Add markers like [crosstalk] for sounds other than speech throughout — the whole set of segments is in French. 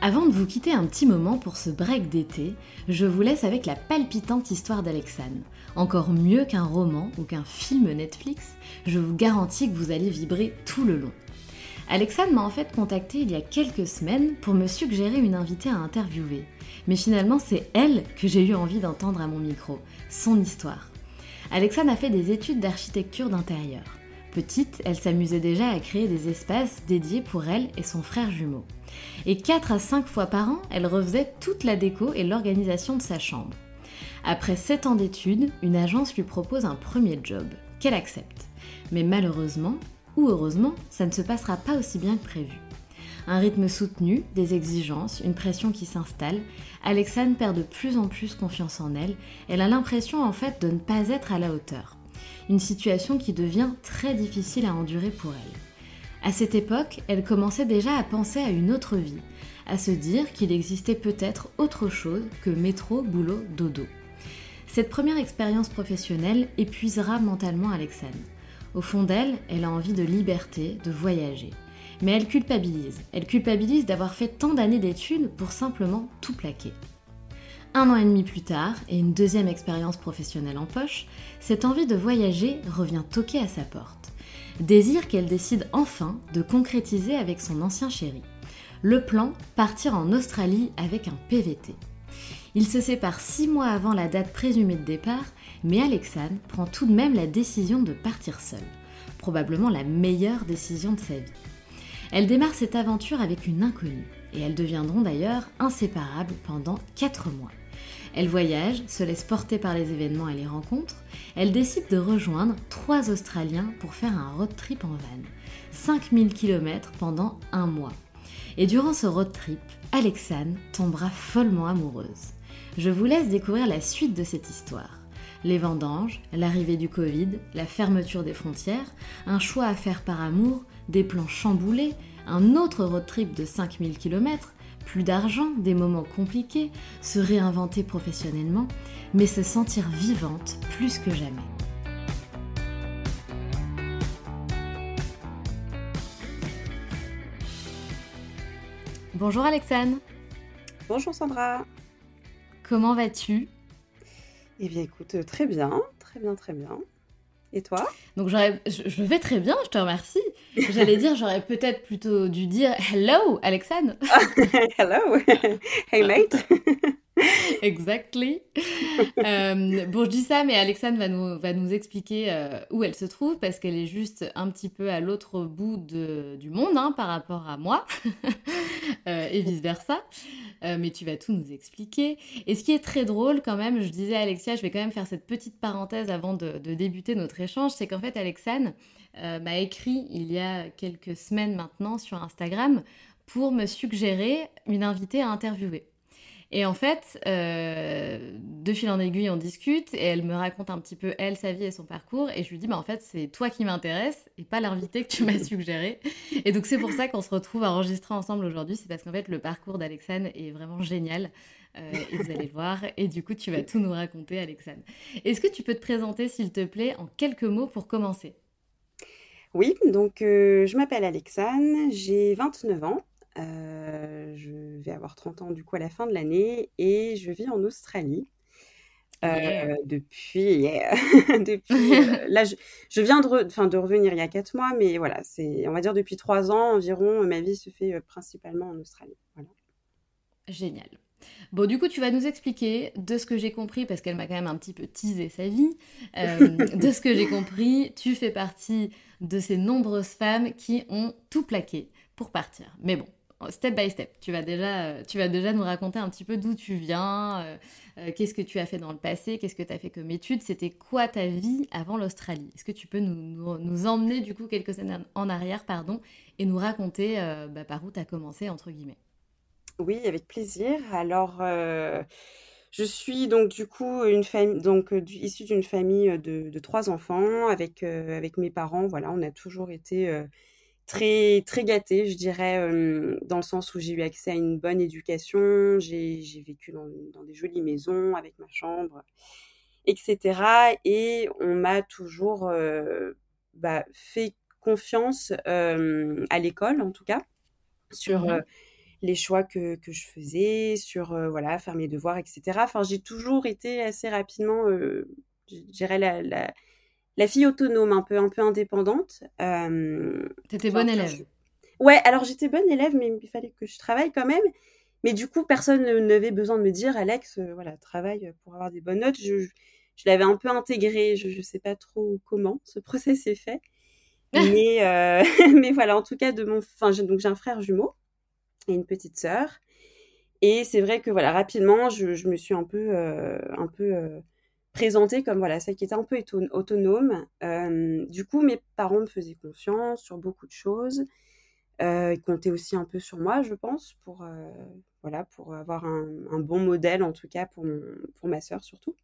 Avant de vous quitter un petit moment pour ce break d'été, je vous laisse avec la palpitante histoire d'Alexane. Encore mieux qu'un roman ou qu'un film Netflix, je vous garantis que vous allez vibrer tout le long. Alexane m'a en fait contacté il y a quelques semaines pour me suggérer une invitée à interviewer. Mais finalement, c'est elle que j'ai eu envie d'entendre à mon micro, son histoire. Alexane a fait des études d'architecture d'intérieur. Petite, elle s'amusait déjà à créer des espaces dédiés pour elle et son frère jumeau. Et 4 à 5 fois par an, elle refaisait toute la déco et l'organisation de sa chambre. Après 7 ans d'études, une agence lui propose un premier job, qu'elle accepte. Mais malheureusement, ou heureusement, ça ne se passera pas aussi bien que prévu. Un rythme soutenu, des exigences, une pression qui s'installe, Alexane perd de plus en plus confiance en elle, elle a l'impression en fait de ne pas être à la hauteur. Une situation qui devient très difficile à endurer pour elle. À cette époque, elle commençait déjà à penser à une autre vie, à se dire qu'il existait peut-être autre chose que métro, boulot, dodo. Cette première expérience professionnelle épuisera mentalement Alexane. Au fond d'elle, elle a envie de liberté, de voyager. Mais elle culpabilise. Elle culpabilise d'avoir fait tant d'années d'études pour simplement tout plaquer. Un an et demi plus tard, et une deuxième expérience professionnelle en poche, cette envie de voyager revient toquer à sa porte. Désir qu'elle décide enfin de concrétiser avec son ancien chéri. Le plan, partir en Australie avec un PVT. Il se sépare six mois avant la date présumée de départ, mais Alexane prend tout de même la décision de partir seule. Probablement la meilleure décision de sa vie. Elle démarre cette aventure avec une inconnue, et elles deviendront d'ailleurs inséparables pendant quatre mois. Elle voyage, se laisse porter par les événements et les rencontres. Elle décide de rejoindre trois Australiens pour faire un road trip en van. 5000 km pendant un mois. Et durant ce road trip, Alexane tombera follement amoureuse. Je vous laisse découvrir la suite de cette histoire. Les vendanges, l'arrivée du Covid, la fermeture des frontières, un choix à faire par amour, des plans chamboulés, un autre road trip de 5000 km, plus d'argent, des moments compliqués, se réinventer professionnellement, mais se sentir vivante plus que jamais. Bonjour Alexane. Bonjour Sandra. Comment vas-tu? Eh bien écoute, euh, très bien, très bien, très bien. Et toi Donc je, vais très bien, je te remercie. J'allais dire, j'aurais peut-être plutôt dû dire hello, Alexandre. [laughs] hello, hey mate. [laughs] exactly. Euh, bon, je dis ça, mais Alexandre va nous, va nous expliquer euh, où elle se trouve parce qu'elle est juste un petit peu à l'autre bout de, du monde hein, par rapport à moi [laughs] euh, et vice versa. mais tu vas tout nous expliquer. Et ce qui est très drôle quand même, je disais à Alexia, je vais quand même faire cette petite parenthèse avant de, de débuter notre échange, c'est qu'en fait Alexandre m'a écrit il y a quelques semaines maintenant sur Instagram pour me suggérer une invitée à interviewer. Et en fait, euh, de fil en aiguille, on discute et elle me raconte un petit peu, elle, sa vie et son parcours. Et je lui dis, bah, en fait, c'est toi qui m'intéresse et pas l'invité que tu m'as [laughs] suggéré. Et donc, c'est pour ça qu'on se retrouve à enregistrer ensemble aujourd'hui. C'est parce qu'en fait, le parcours d'Alexane est vraiment génial. Euh, et vous allez le voir. Et du coup, tu vas tout nous raconter, Alexane. Est-ce que tu peux te présenter, s'il te plaît, en quelques mots pour commencer? Oui, donc euh, je m'appelle Alexane, j'ai 29 ans. Euh, je vais avoir 30 ans du coup à la fin de l'année et je vis en Australie. Euh, depuis, [laughs] depuis [laughs] là, je, viens de, de revenir il y a 4 mois, mais voilà, c'est, on va dire depuis 3 ans environ, ma vie se fait principalement en Australie. Voilà. Génial. Bon, du coup, tu vas nous expliquer de ce que j'ai compris, parce qu'elle m'a quand même un petit peu teasé sa vie. de ce que j'ai compris, tu fais partie de ces nombreuses femmes qui ont tout plaqué pour partir. Mais bon, step by step. Tu vas déjà, euh, tu vas déjà nous raconter un petit peu d'où tu viens, euh, euh, qu'est-ce que tu as fait dans le passé, qu'est-ce que tu as fait comme étude, c'était quoi ta vie avant l'Australie? Est-ce que tu peux nous, emmener du coup quelques années en arrière, pardon, et nous raconter bah, par où tu as commencé, entre guillemets? Oui, avec plaisir. Alors, je suis donc du coup une famille, donc issue d'une famille de, de, trois enfants avec, avec mes parents. Voilà, on a toujours été très très gâtée, je dirais, dans le sens où j'ai eu accès à une bonne éducation, j'ai vécu dans, des jolies maisons avec ma chambre, etc. Et on m'a toujours bah, fait confiance à l'école, en tout cas, sur mmh les choix que, que, je faisais, sur voilà faire mes devoirs, etc. Enfin, j'ai toujours été assez rapidement, je dirais la, la la fille autonome, un peu, un peu indépendante. Euh, T'étais bonne élève. Ouais, alors j'étais bonne élève, mais il fallait que je travaille quand même. Mais du coup, personne n'avait besoin de me dire, Alex, euh, voilà, travaille pour avoir des bonnes notes. Je, je l'avais un peu intégré. Je ne sais pas trop comment ce [laughs] process est fait. [laughs] mais, euh, [laughs] mais voilà, en tout cas, de mon, enfin, donc j'ai un frère jumeau et une petite sœur. Et c'est vrai que voilà, rapidement, je, je me suis un peu, un peu présentée comme voilà, celle qui était un peu autonome. Euh, du coup, mes parents me faisaient confiance sur beaucoup de choses. Euh, ils comptaient aussi un peu sur moi, je pense, pour, euh, voilà, pour avoir un, bon modèle, en tout cas pour, pour ma sœur surtout.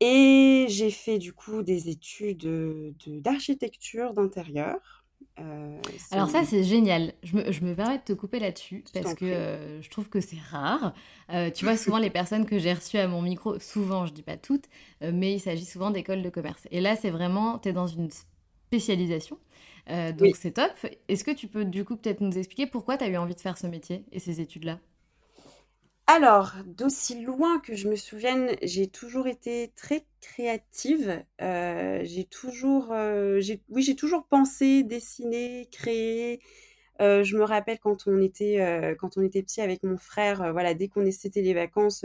Et j'ai fait du coup des études d'architecture d'intérieur. Euh, Alors ça, c'est génial. Je me, je me, permets de te couper là-dessus parce que euh, je trouve que c'est rare. Euh, tu vois, souvent les personnes que j'ai reçues à mon micro, souvent, je dis pas toutes, mais il s'agit souvent d'écoles de commerce. Et là, c'est vraiment, tu es dans une spécialisation. donc c'est top. Est-ce que tu peux du coup peut-être nous expliquer pourquoi tu as eu envie de faire ce métier et ces études-là? Alors, d'aussi loin que je me souvienne, j'ai toujours été très créative. Euh, j'ai toujours, euh, oui, j'ai toujours pensé, dessiné, créé. Euh, je me rappelle quand on était, on petit avec mon frère, voilà, dès qu'on c'était les vacances,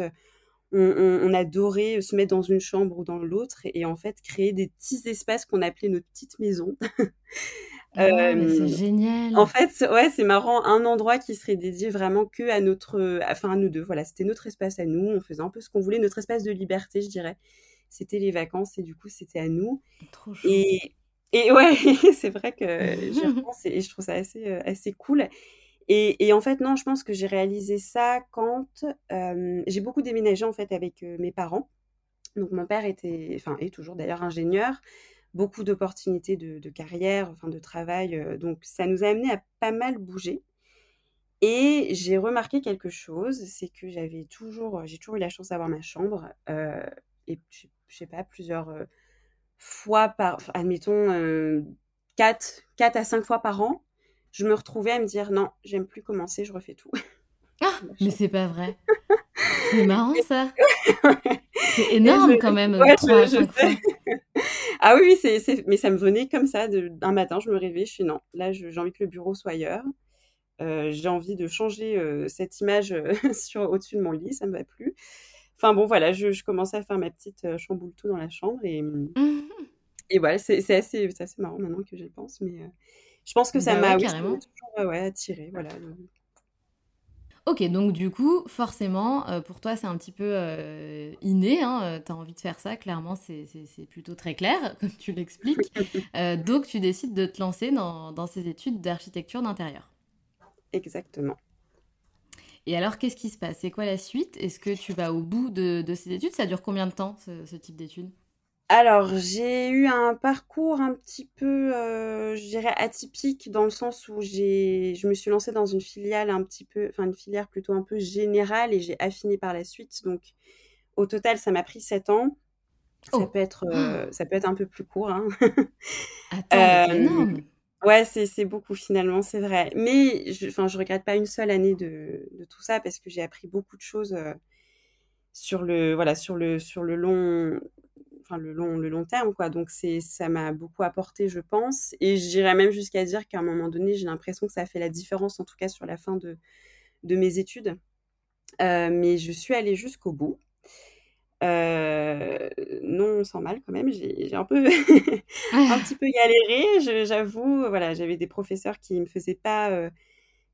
on, adorait se mettre dans une chambre ou dans l'autre et, en fait créer des petits espaces qu'on appelait notre petite [laughs] maison. c'est génial. En fait, ouais, c'est marrant. Un endroit qui serait dédié vraiment que à notre, enfin à nous deux. Voilà, c'était notre espace à nous. On faisait un peu ce qu'on voulait, notre espace de liberté, je dirais. C'était les vacances et du coup, c'était à nous. Trop chou. Et, et ouais, [laughs] c'est vrai que j'y repense [laughs] et je trouve ça assez, assez cool. Et, et, en fait, non, je pense que j'ai réalisé ça quand j'ai beaucoup déménagé en fait avec mes parents. Donc mon père était, enfin est toujours d'ailleurs ingénieur beaucoup d'opportunités de, carrière, enfin de travail. Euh, donc ça nous a amené à pas mal bouger. Et j'ai remarqué quelque chose, c'est que j'avais toujours, j'ai toujours eu la chance d'avoir ma chambre. Euh, et je, sais pas, plusieurs euh, fois par, admettons, 4, 4 à 5 fois par an, je me retrouvais à me dire non, j'aime plus commencer, je refais tout. [laughs] Ah, mais c'est pas vrai. C'est marrant ça. [laughs] C'est énorme quand même. [laughs] ah oui, c'est, mais ça me venait comme ça. un matin, je me réveillais, je suis non, là, j'ai envie que le bureau soit ailleurs. Euh, j'ai envie de changer euh, cette image euh, [laughs] sur au-dessus de mon lit, ça me va plus. Enfin bon, voilà, je, je commençais à faire ma petite chamboule tout dans la chambre et, mmh. et voilà, c'est, assez, assez marrant maintenant que j'y pense, mais je pense que ça bah m'a toujours attiré. Voilà, Ok, donc du coup, forcément, euh, pour toi, c'est un petit peu euh, inné, hein, euh, tu as envie de faire ça, clairement, c'est plutôt très clair, [laughs] comme tu l'expliques. [laughs] donc, tu décides de te lancer dans, ces études d'architecture d'intérieur. Exactement. Et alors, qu'est-ce qui se passe? C'est quoi la suite? Est-ce que tu vas au bout de, ces études? Ça dure combien de temps, ce, type d'études? Alors, j'ai eu un parcours un petit peu, euh, je dirais, atypique dans le sens où j'ai, je me suis lancée dans une filiale un petit peu, enfin une filière plutôt un peu générale et j'ai affiné par la suite. Donc, au total, ça m'a pris sept ans. Ça, oh. peut être, euh, ça peut être un peu plus court. Hein. Attends, c'est euh, énorme. Ouais, c'est beaucoup finalement, c'est vrai. Mais je, je regrette pas une seule année de, de tout ça parce que j'ai appris beaucoup de choses sur le, voilà, sur le, sur le long, enfin le long, le long terme, quoi. Donc c'est, ça m'a beaucoup apporté, je pense. Et j'irais même jusqu'à dire qu'à un moment donné, j'ai l'impression que ça a fait la différence, en tout cas sur la fin de, de mes études. Euh, mais je suis allée jusqu'au bout. Euh, non, sans mal quand même, j'ai un peu [laughs] un petit peu galéré, j'avoue. Voilà, j'avais des professeurs qui me faisaient pas euh,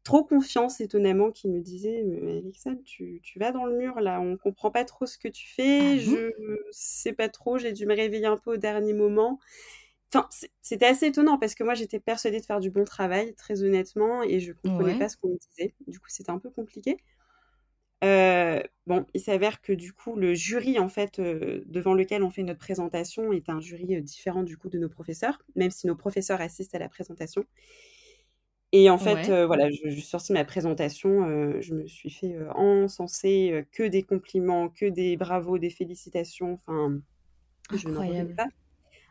trop confiance, étonnamment, qui me disaient «Mais Alexandre, tu, tu vas dans le mur là, on comprend pas trop ce que tu fais, ah je sais pas trop, j'ai dû me réveiller un peu au dernier moment. Enfin, c'était assez étonnant parce que moi j'étais persuadée de faire du bon travail, très honnêtement, et je comprenais pas ce qu'on me disait. Du coup, c'était un peu compliqué. Euh, bon, il s'avère que du coup, le jury en fait euh, devant lequel on fait notre présentation est un jury euh, différent du coup de nos professeurs, même si nos professeurs assistent à la présentation. Et en fait, voilà, je, je, suis sortie de ma présentation, je me suis fait encenser que des compliments, que des bravos, des félicitations. Enfin, je n'en pas.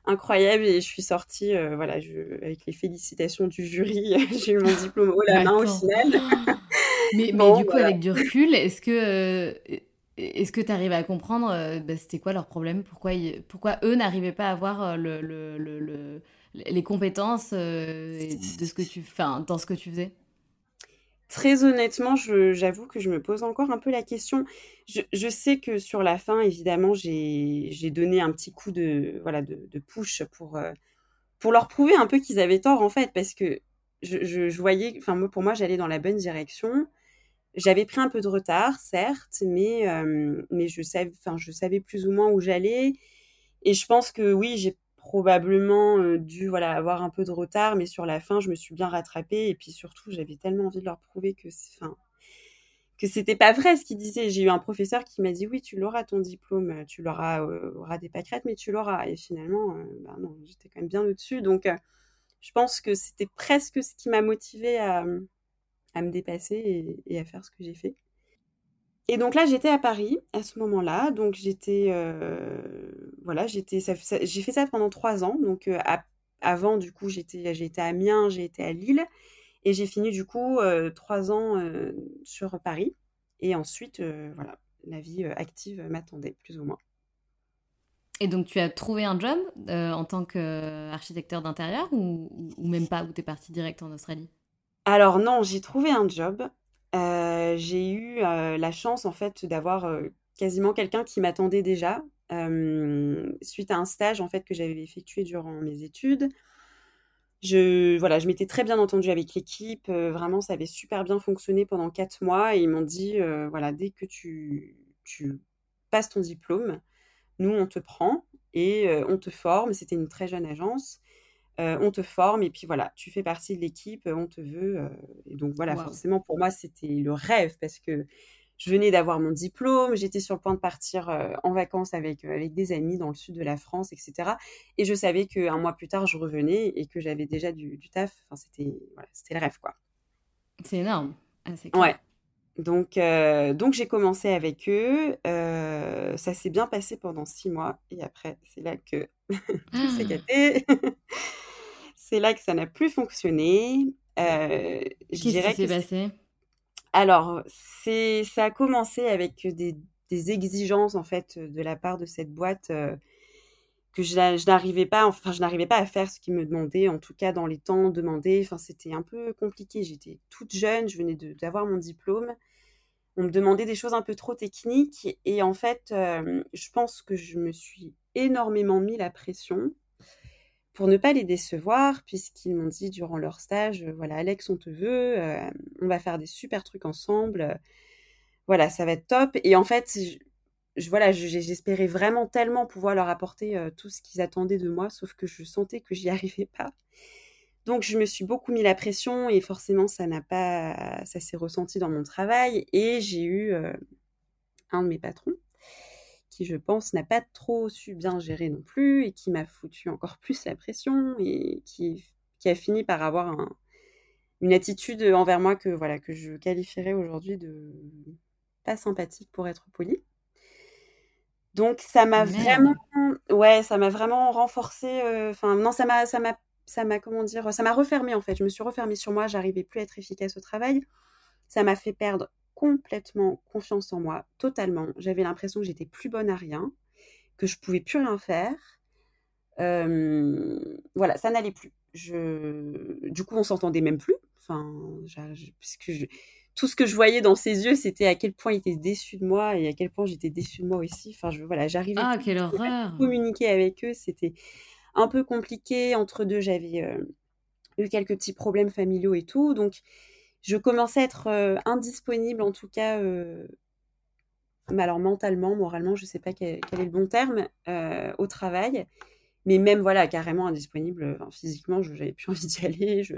Incroyable. Et je suis sortie, voilà, je, avec les félicitations du jury, [laughs] j'ai eu mon diplôme haut la main au final. [gasps] Mais, mais du coup, avec du recul, est-ce que euh, est-ce que tu arrives à comprendre euh, bah, c'était quoi leur problème? Pourquoi, pourquoi eux n'arrivaient pas à avoir euh, le, le, le, les compétences de ce que tu, enfin, dans ce que tu faisais? Très honnêtement, j'avoue que je me pose encore un peu la question. Je, je sais que sur la fin, évidemment, j'ai donné un petit coup de, voilà, de, de push pour, pour leur prouver un peu qu'ils avaient tort, en fait, parce que je, je, je voyais, enfin, pour moi, j'allais dans la bonne direction. J'avais pris un peu de retard, certes, mais, euh, mais je, savais, enfin, je savais plus ou moins où j'allais. Et je pense que oui, j'ai probablement euh, dû voilà, avoir un peu de retard, mais sur la fin, je me suis bien rattrapée. Et puis surtout, j'avais tellement envie de leur prouver que, enfin, que c'était pas vrai ce qu'ils disaient. J'ai eu un professeur qui m'a dit oui, tu l'auras ton diplôme, tu l'auras, euh, auras des pâquerettes, mais tu l'auras. Et finalement, bah non, j'étais quand même bien au-dessus. Donc, je pense que c'était presque ce qui m'a motivée à me dépasser et, à faire ce que j'ai fait. Et donc là, j'étais à Paris à ce moment-là. Donc j'étais, euh, voilà, j'étais, j'ai fait ça pendant trois ans. Donc euh, avant, du coup, j'étais, j'étais à Amiens, j'ai été à Lille, et j'ai fini du coup euh, trois ans sur Paris. Et ensuite, voilà, la vie active m'attendait plus ou moins. Et donc, tu as trouvé un job en tant qu'architecteur d'intérieur ou, ou, même pas, ou tu es parti direct en Australie? Alors non, j'ai trouvé un job. Euh, j'ai eu euh, la chance en fait d'avoir euh, quasiment quelqu'un qui m'attendait déjà suite à un stage en fait que j'avais effectué durant mes études. Je voilà, je m'étais très bien entendue avec l'équipe. vraiment, ça avait super bien fonctionné pendant quatre mois et ils m'ont dit voilà dès que tu, tu passes ton diplôme, nous on te prend et on te forme. C'était une très jeune agence. Euh, on te forme et puis voilà, tu fais partie de l'équipe, on te veut. Euh, et donc voilà, forcément pour moi c'était le rêve parce que je venais d'avoir mon diplôme, j'étais sur le point de partir euh, en vacances avec, avec des amis dans le sud de la France, etc. Et je savais qu'un mois plus tard je revenais et que j'avais déjà du, taf. Enfin c'était voilà, c'était le rêve quoi. C'est énorme. Ah, ouais. Donc, donc j'ai commencé avec eux. ça s'est bien passé pendant six mois. Et après, c'est là que tout s'est gâté. C'est là que ça n'a plus fonctionné. Euh, Qu'est-ce qui s'est passé? Alors, c'est, ça a commencé avec des, exigences en fait de la part de cette boîte euh, que je, n'arrivais pas, enfin, je n'arrivais pas à faire ce qu'ils me demandaient, en tout cas dans les temps demandés. Enfin, c'était un peu compliqué. J'étais toute jeune, je venais d'avoir mon diplôme. On me demandait des choses un peu trop techniques et en fait, euh, je pense que je me suis énormément mis la pression pour ne pas les décevoir, puisqu'ils m'ont dit durant leur stage, euh, voilà, Alex, on te veut, euh, on va faire des super trucs ensemble, euh, voilà, ça va être top. Et en fait, je, voilà, j'espérais vraiment tellement pouvoir leur apporter tout ce qu'ils attendaient de moi, sauf que je sentais que j'y [laughs] arrivais pas. Donc je me suis beaucoup mis la pression et forcément ça n'a pas, ça s'est ressenti dans mon travail et j'ai eu un de mes patrons qui je pense n'a pas trop su bien gérer non plus et qui m'a foutu encore plus la pression et qui, qui a fini par avoir un, une attitude envers moi que voilà que je qualifierais aujourd'hui de pas sympathique pour être poli. Donc ça m'a vraiment ouais, ça m'a vraiment renforcé enfin non ça m'a ça m'a ça m'a comment dire ça m'a refermé en fait, je me suis refermée sur moi, j'arrivais plus à être efficace au travail. Ça m'a fait perdre complètement confiance en moi, totalement. J'avais l'impression que j'étais plus bonne à rien, que je pouvais plus rien faire. voilà, ça n'allait plus. Je... Du coup, on s'entendait même plus. Enfin, puisque tout ce que je voyais dans ses yeux, c'était à quel point il était déçu de moi et à quel point j'étais déçue de moi aussi. Enfin, je, voilà, j'arrivais ah, quelle horreur. à communiquer avec eux. C'était un peu compliqué. Entre deux, j'avais euh, eu quelques petits problèmes familiaux et tout. Donc, je commençais à être euh, indisponible, en tout cas, euh, alors mentalement, moralement, je ne sais pas quel, est le bon terme, au travail. Mais même, voilà, carrément indisponible. physiquement, je n'avais plus [laughs] envie d'y aller. Je,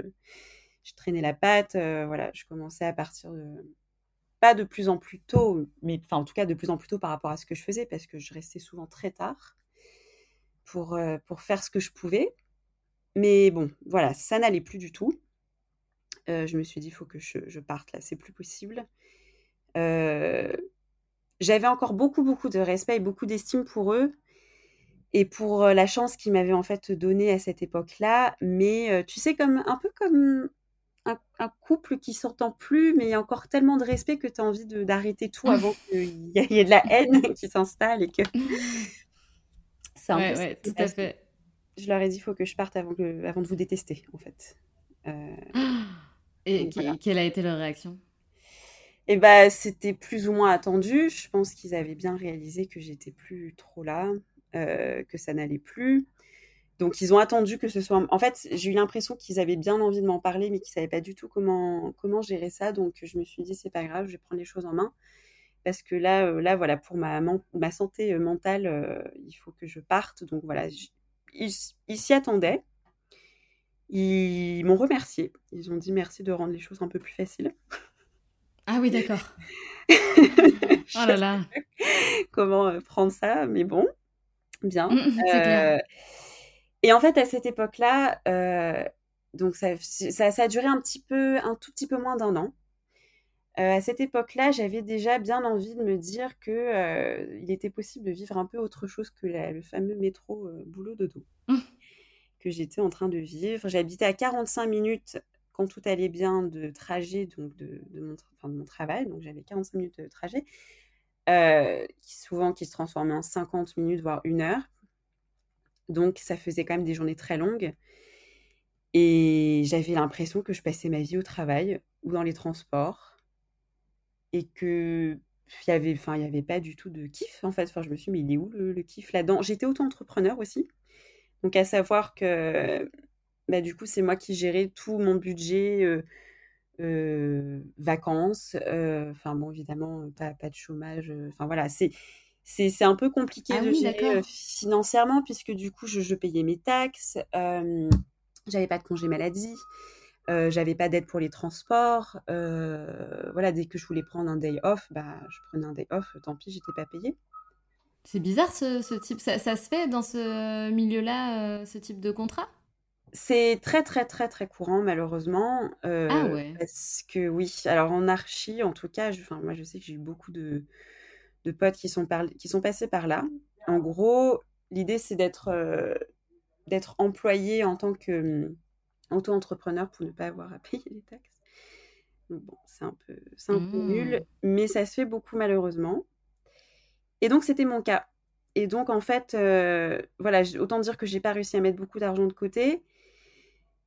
traînais la patte. voilà, je commençais à partir de. Pas de plus en plus tôt, mais en tout cas, de plus en plus tôt par rapport à ce que je faisais, parce que je restais souvent très tard pour, pour faire ce que je pouvais. Mais bon, voilà, ça n'allait plus du tout. Je me suis dit, il faut que je, je, parte là, c'est plus possible. J'avais encore beaucoup, beaucoup de respect et beaucoup d'estime pour eux et pour la chance qu'ils m'avaient en fait donnée à cette époque-là. Mais tu sais, comme un peu comme un, couple qui s'entend plus, mais il y a encore tellement de respect que tu as envie d'arrêter tout avant [laughs] qu'il y, ait de la haine [laughs] qui s'installe et que. [laughs] C'est un peu tout à fait. Je leur ai dit, il faut que je parte avant, avant de vous détester, en fait. Euh, [gasps] et quelle a été leur réaction? Et eh bah, c'était plus ou moins attendu. Je pense qu'ils avaient bien réalisé que j'étais plus trop là, euh, que ça n'allait plus. Donc ils ont attendu que ce soit. En fait, j'ai eu l'impression qu'ils avaient bien envie de m'en parler, mais qu'ils savaient pas du tout comment comment gérer ça. Donc je me suis dit c'est pas grave, je vais prendre les choses en main parce que là euh, là voilà pour ma ma santé euh, mentale, euh, il faut que je parte. Donc voilà, ils s'y attendaient. Ils m'ont remercié. Ils ont dit merci de rendre les choses un peu plus faciles. Ah oui, d'accord. [laughs] oh là là. Comment prendre ça, mais bon, bien. Mmh, c'est clair. Et en fait, à cette époque-là, euh, donc ça, ça, a duré un petit peu, un tout petit peu moins d'un an. Euh, à cette époque-là, j'avais déjà bien envie de me dire que euh, il était possible de vivre un peu autre chose que le fameux métro boulot dodo mmh. J'étais en train de vivre. J'habitais à 45 minutes quand tout allait bien de trajet donc de, mon, travail, donc j'avais 45 minutes de trajet, souvent qui se transformait en 50 minutes voire une heure donc, ça faisait quand même des journées très longues. Et j'avais l'impression que je passais ma vie au travail ou dans les transports. Et que il il y avait pas du tout de kiff en fait je me suis dit mais il est où le, kiff là-dedans? J'étais auto-entrepreneur aussi donc à savoir que bah, du coup c'est moi qui gérais tout mon budget euh, euh, vacances euh, enfin bon évidemment pas, pas de chômage enfin voilà c'est c'est un peu compliqué ah de gérer financièrement puisque du coup je, payais mes taxes, j'avais pas de congé maladie, euh, j'avais pas d'aide pour les transports. voilà, dès que je voulais prendre un day off, bah je prenais un day off, tant pis, j'étais pas payée. C'est bizarre ce, type, ça, se fait dans ce milieu-là, ce type de contrat? C'est très très très très courant malheureusement. ah ouais. Parce que oui, alors en archi en tout cas, enfin moi je sais que j'ai eu beaucoup de, de potes qui sont, qui sont passés par là. En gros, l'idée, c'est d'être euh, d'être employé en tant que hum, auto-entrepreneur pour ne pas avoir à [laughs] payer les taxes. Donc bon, c'est un peu, c'est un peu nul, mmh. mais ça se fait beaucoup malheureusement. Et donc, c'était mon cas. Et donc, en fait, euh, voilà, autant dire que j'ai pas réussi à mettre beaucoup d'argent de côté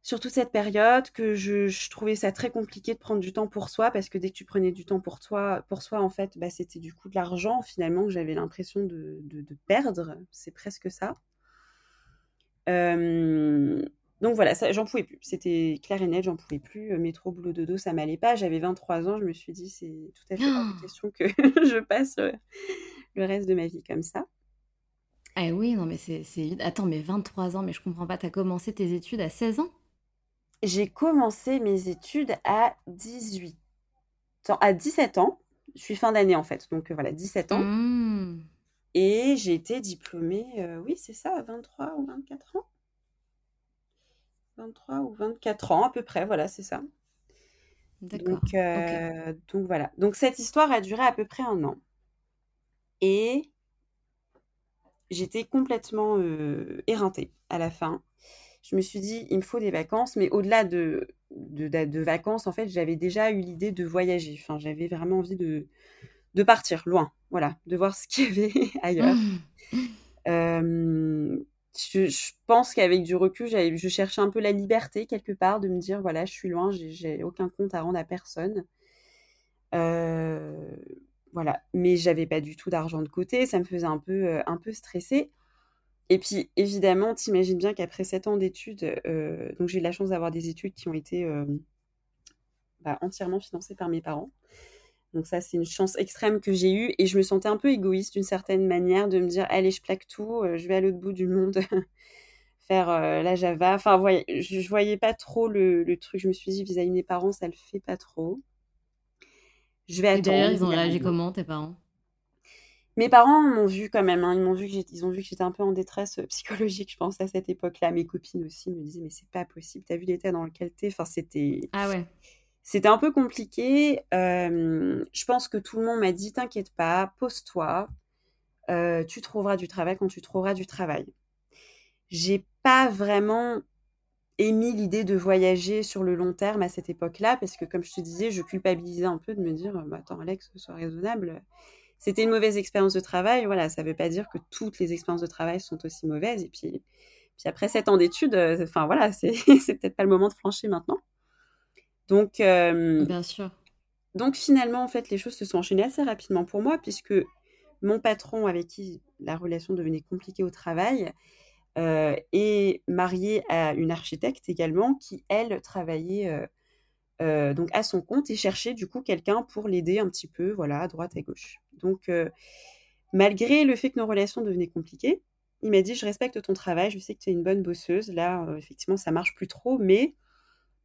sur toute cette période que je, trouvais ça très compliqué de prendre du temps pour soi parce que dès que tu prenais du temps pour toi, pour soi, en fait, bah, c'était du coup de l'argent finalement que j'avais l'impression de, de, perdre. C'est presque ça. Donc voilà, j'en pouvais plus. C'était clair et net, j'en pouvais plus. Métro, boulot, dodo, ça m'allait pas. J'avais 23 ans, je me suis dit, c'est tout à fait pas [gasps] question que [laughs] je passe le reste de ma vie comme ça. Ah oui, non, mais c'est. Attends, mais 23 ans, mais je comprends pas, t'as commencé tes études à 16 ans? J'ai commencé mes études à 18 ans, à 17 ans. Je suis fin d'année en fait, donc voilà, 17 ans. Mmh. Et j'ai été diplômée, oui, c'est ça, à 23 ou 24 ans. 23 ou 24 ans à peu près, voilà, c'est ça. D'accord. Donc, donc voilà. Donc cette histoire a duré à peu près un an. Et j'étais complètement éreintée à la fin. Je me suis dit, il me faut des vacances, mais au-delà de, de, vacances, en fait, j'avais déjà eu l'idée de voyager. Enfin, j'avais vraiment envie de, de partir loin, voilà, de voir ce qu'il y avait [laughs] ailleurs. [laughs] je, pense qu'avec du recul, je cherchais un peu la liberté quelque part, de me dire, voilà, je suis loin, j'ai aucun compte à rendre à personne. Euh, voilà, mais j'avais pas du tout d'argent de côté, ça me faisait un peu, euh, un peu stresser. Et puis, évidemment, t'imagines bien qu'après 7 ans d'études, euh, donc j'ai eu la chance d'avoir des études qui ont été bah, entièrement financées par mes parents. Donc ça, c'est une chance extrême que j'ai eue et je me sentais un peu égoïste d'une certaine manière de me dire, allez, je plaque tout, je vais à l'autre bout du monde [laughs] faire la Java. Enfin, je, ne voyais pas trop le, le, truc. Je me suis dit, vis-à-vis de mes parents, ça le fait pas trop. Je vais attendre. D'ailleurs, ils ont réagi comment, tes parents? Mes parents m'ont vu quand même. Hein. Ils m'ont vu que ils ont vu que j'étais un peu en détresse euh, psychologique, je pense, à cette époque-là. Mes copines aussi me disaient, mais c'est pas possible. T'as vu l'état dans lequel t'es? Enfin, c'était. Ah ouais. C'était un peu compliqué. je pense que tout le monde m'a dit, t'inquiète pas, pose-toi. Euh, tu trouveras du travail quand tu trouveras du travail. J'ai pas vraiment émis l'idée de voyager sur le long terme à cette époque-là, parce que comme je te disais, je culpabilisais un peu de me dire, bah, attends Alex, sois raisonnable. C'était une mauvaise expérience de travail, voilà, ça ne veut pas dire que toutes les expériences de travail sont aussi mauvaises. Et puis, puis après sept ans d'études, euh, enfin voilà, c'est [laughs] peut-être pas le moment de flancher maintenant. Donc, euh, bien sûr. Donc finalement, en fait, les choses se sont enchaînées assez rapidement pour moi, puisque mon patron avec qui la relation devenait compliquée au travail, euh, et mariée à une architecte également qui, elle, travaillait euh, euh, donc à son compte et cherchait du coup quelqu'un pour l'aider un petit peu, voilà, à droite, à gauche. Donc, malgré le fait que nos relations devenaient compliquées, il m'a dit Je respecte ton travail, je sais que tu es une bonne bosseuse. Là, effectivement, ça marche plus trop, mais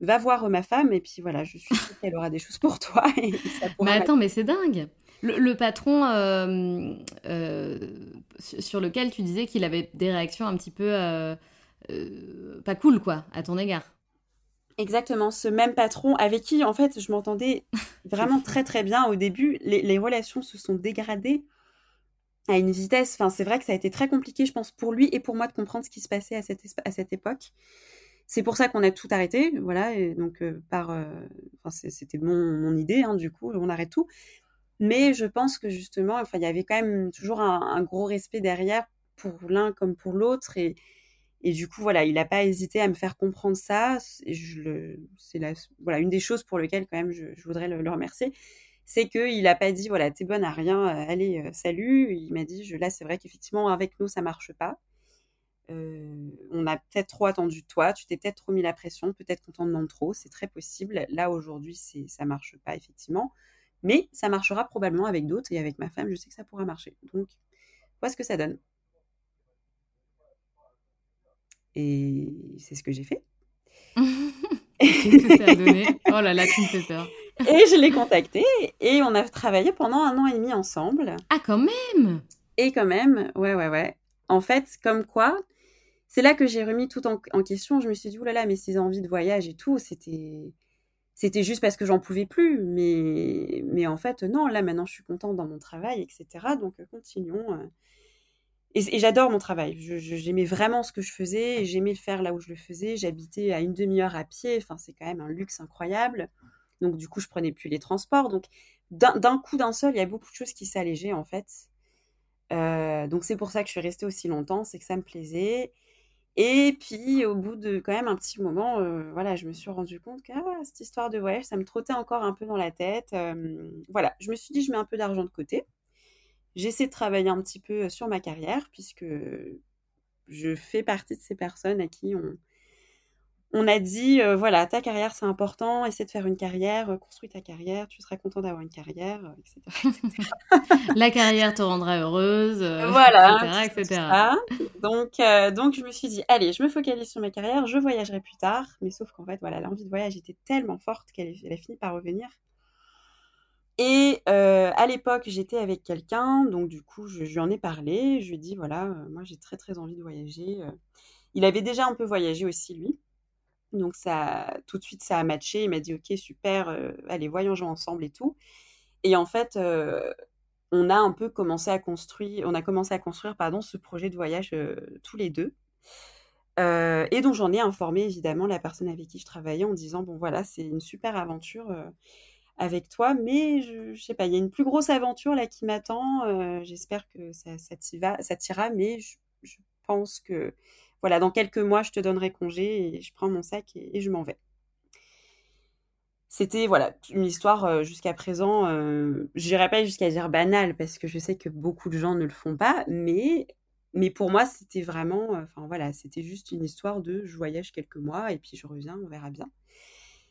va voir ma femme et puis voilà, je suis sûre qu'elle aura des choses pour toi. [laughs] mais attends, mais c'est dingue le, patron euh, euh, sur lequel tu disais qu'il avait des réactions un petit peu euh, pas cool, quoi, à ton égard. Exactement, ce même patron avec qui, en fait, je m'entendais [laughs] vraiment très très bien au début. Les, relations se sont dégradées à une vitesse. Enfin, c'est vrai que ça a été très compliqué, je pense, pour lui et pour moi de comprendre ce qui se passait à cette, à cette époque. C'est pour ça qu'on a tout arrêté, voilà. Et donc, par, enfin, c'était mon, mon, idée, hein, du coup, on arrête tout. Mais je pense que justement, enfin, il y avait quand même toujours un, gros respect derrière pour l'un comme pour l'autre. Et, du coup, voilà, il n'a pas hésité à me faire comprendre ça. C'est voilà, une des choses pour lesquelles quand même je, voudrais le, remercier. C'est qu'il n'a pas dit, voilà, t'es bonne à rien, euh, allez, euh, salut. Il m'a dit, là, c'est vrai qu'effectivement, avec nous, ça marche pas. Euh, on a peut-être trop attendu de toi, tu t'es peut-être trop mis la pression, peut-être qu'on t'en demande trop, c'est très possible. Là, aujourd'hui, ça marche pas, effectivement. Mais ça marchera probablement avec d'autres et avec ma femme, je sais que ça pourra marcher. Donc, voilà ce que ça donne. Et c'est ce que j'ai fait. [laughs] Qu'est-ce que ça a donné? Oh là là, tu me fais peur. [laughs] Et je l'ai contacté et on a travaillé pendant un an et demi ensemble. Ah, quand même Et quand même, ouais, ouais, ouais. En fait, comme quoi, c'est là que j'ai remis tout en, question. Je me suis dit, là, mais ces envies de voyage et tout, c'était c'était juste parce que j'en pouvais plus. Mais, mais en fait, non, là maintenant je suis contente dans mon travail, etc. Donc euh, continuons. Euh. Et, j'adore mon travail. J'aimais vraiment ce que je faisais. J'aimais le faire là où je le faisais. J'habitais à une demi-heure à pied. Enfin, c'est quand même un luxe incroyable. Donc du coup, je prenais plus les transports. Donc d'un coup, d'un seul, il y a beaucoup de choses qui s'allégeaient en fait. Euh, donc c'est pour ça que je suis restée aussi longtemps, c'est que ça me plaisait. Et puis, au bout de quand même un petit moment, euh, voilà, je me suis rendu compte que ah, cette histoire de voyage, ça me trottait encore un peu dans la tête. voilà, je me suis dit, je mets un peu d'argent de côté. J'essaie de travailler un petit peu sur ma carrière, puisque je fais partie de ces personnes à qui on, on a dit, voilà, ta carrière, c'est important, essaie de faire une carrière, construis ta carrière, tu seras content d'avoir une carrière, etc. [laughs] [laughs] La carrière te rendra heureuse, voilà, etc. etc. Donc, donc, je me suis dit, allez, je me focalise sur ma carrière, je voyagerai plus tard. Mais sauf qu'en fait, voilà, l'envie de voyage était tellement forte qu'elle a fini par revenir. Et à l'époque, j'étais avec quelqu'un, donc du coup, je, lui en ai parlé. Je lui ai dit, voilà, moi, j'ai très, très envie de voyager. Il avait déjà un peu voyagé aussi, lui. Donc ça, tout de suite, ça a matché. Il m'a dit, ok, super, euh, allez, voyageons ensemble et tout. Et en fait, euh, on a un peu commencé à construire, on a commencé à construire, pardon, ce projet de voyage euh, tous les deux. et donc j'en ai informé évidemment la personne avec qui je travaillais en disant, bon voilà, c'est une super aventure avec toi, mais je, ne sais pas, il y a une plus grosse aventure là qui m'attend. J'espère que ça, ça t'ira, mais je pense que voilà, dans quelques mois, je te donnerai congé et je prends mon sac et, je m'en vais. C'était voilà une histoire euh, jusqu'à présent, euh, je n'irai pas jusqu'à dire banale parce que je sais que beaucoup de gens ne le font pas, mais mais pour moi c'était vraiment, euh, enfin voilà, c'était juste une histoire de je voyage quelques mois et puis je reviens, on verra bien.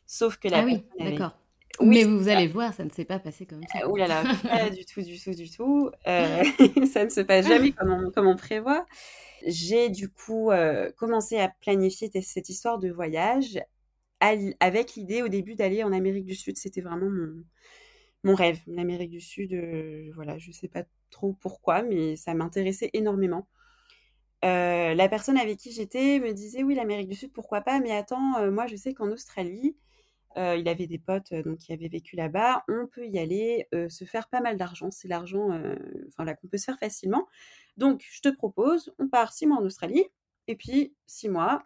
Sauf que la ah oui, d'accord. Mais vous allez voir, ça ne s'est pas passé comme ça. Ouh là là, [laughs] pas du tout, du tout, du tout. [laughs] ça ne se passe jamais comme comme on prévoit j'ai du coup euh, commencé à planifier cette histoire de voyage avec l'idée au début d'aller en Amérique du Sud. C'était vraiment mon, mon rêve, l'Amérique du Sud. Euh, voilà, je ne sais pas trop pourquoi, mais ça m'intéressait énormément. Euh, la personne avec qui j'étais me disait oui l'Amérique du Sud pourquoi pas mais attends moi je sais qu'en Australie il avait des potes donc qui avaient vécu là-bas on peut y aller se faire pas mal d'argent c'est l'argent enfin qu'on peut se faire facilement donc, je te propose, on part six mois en Australie, et puis six mois,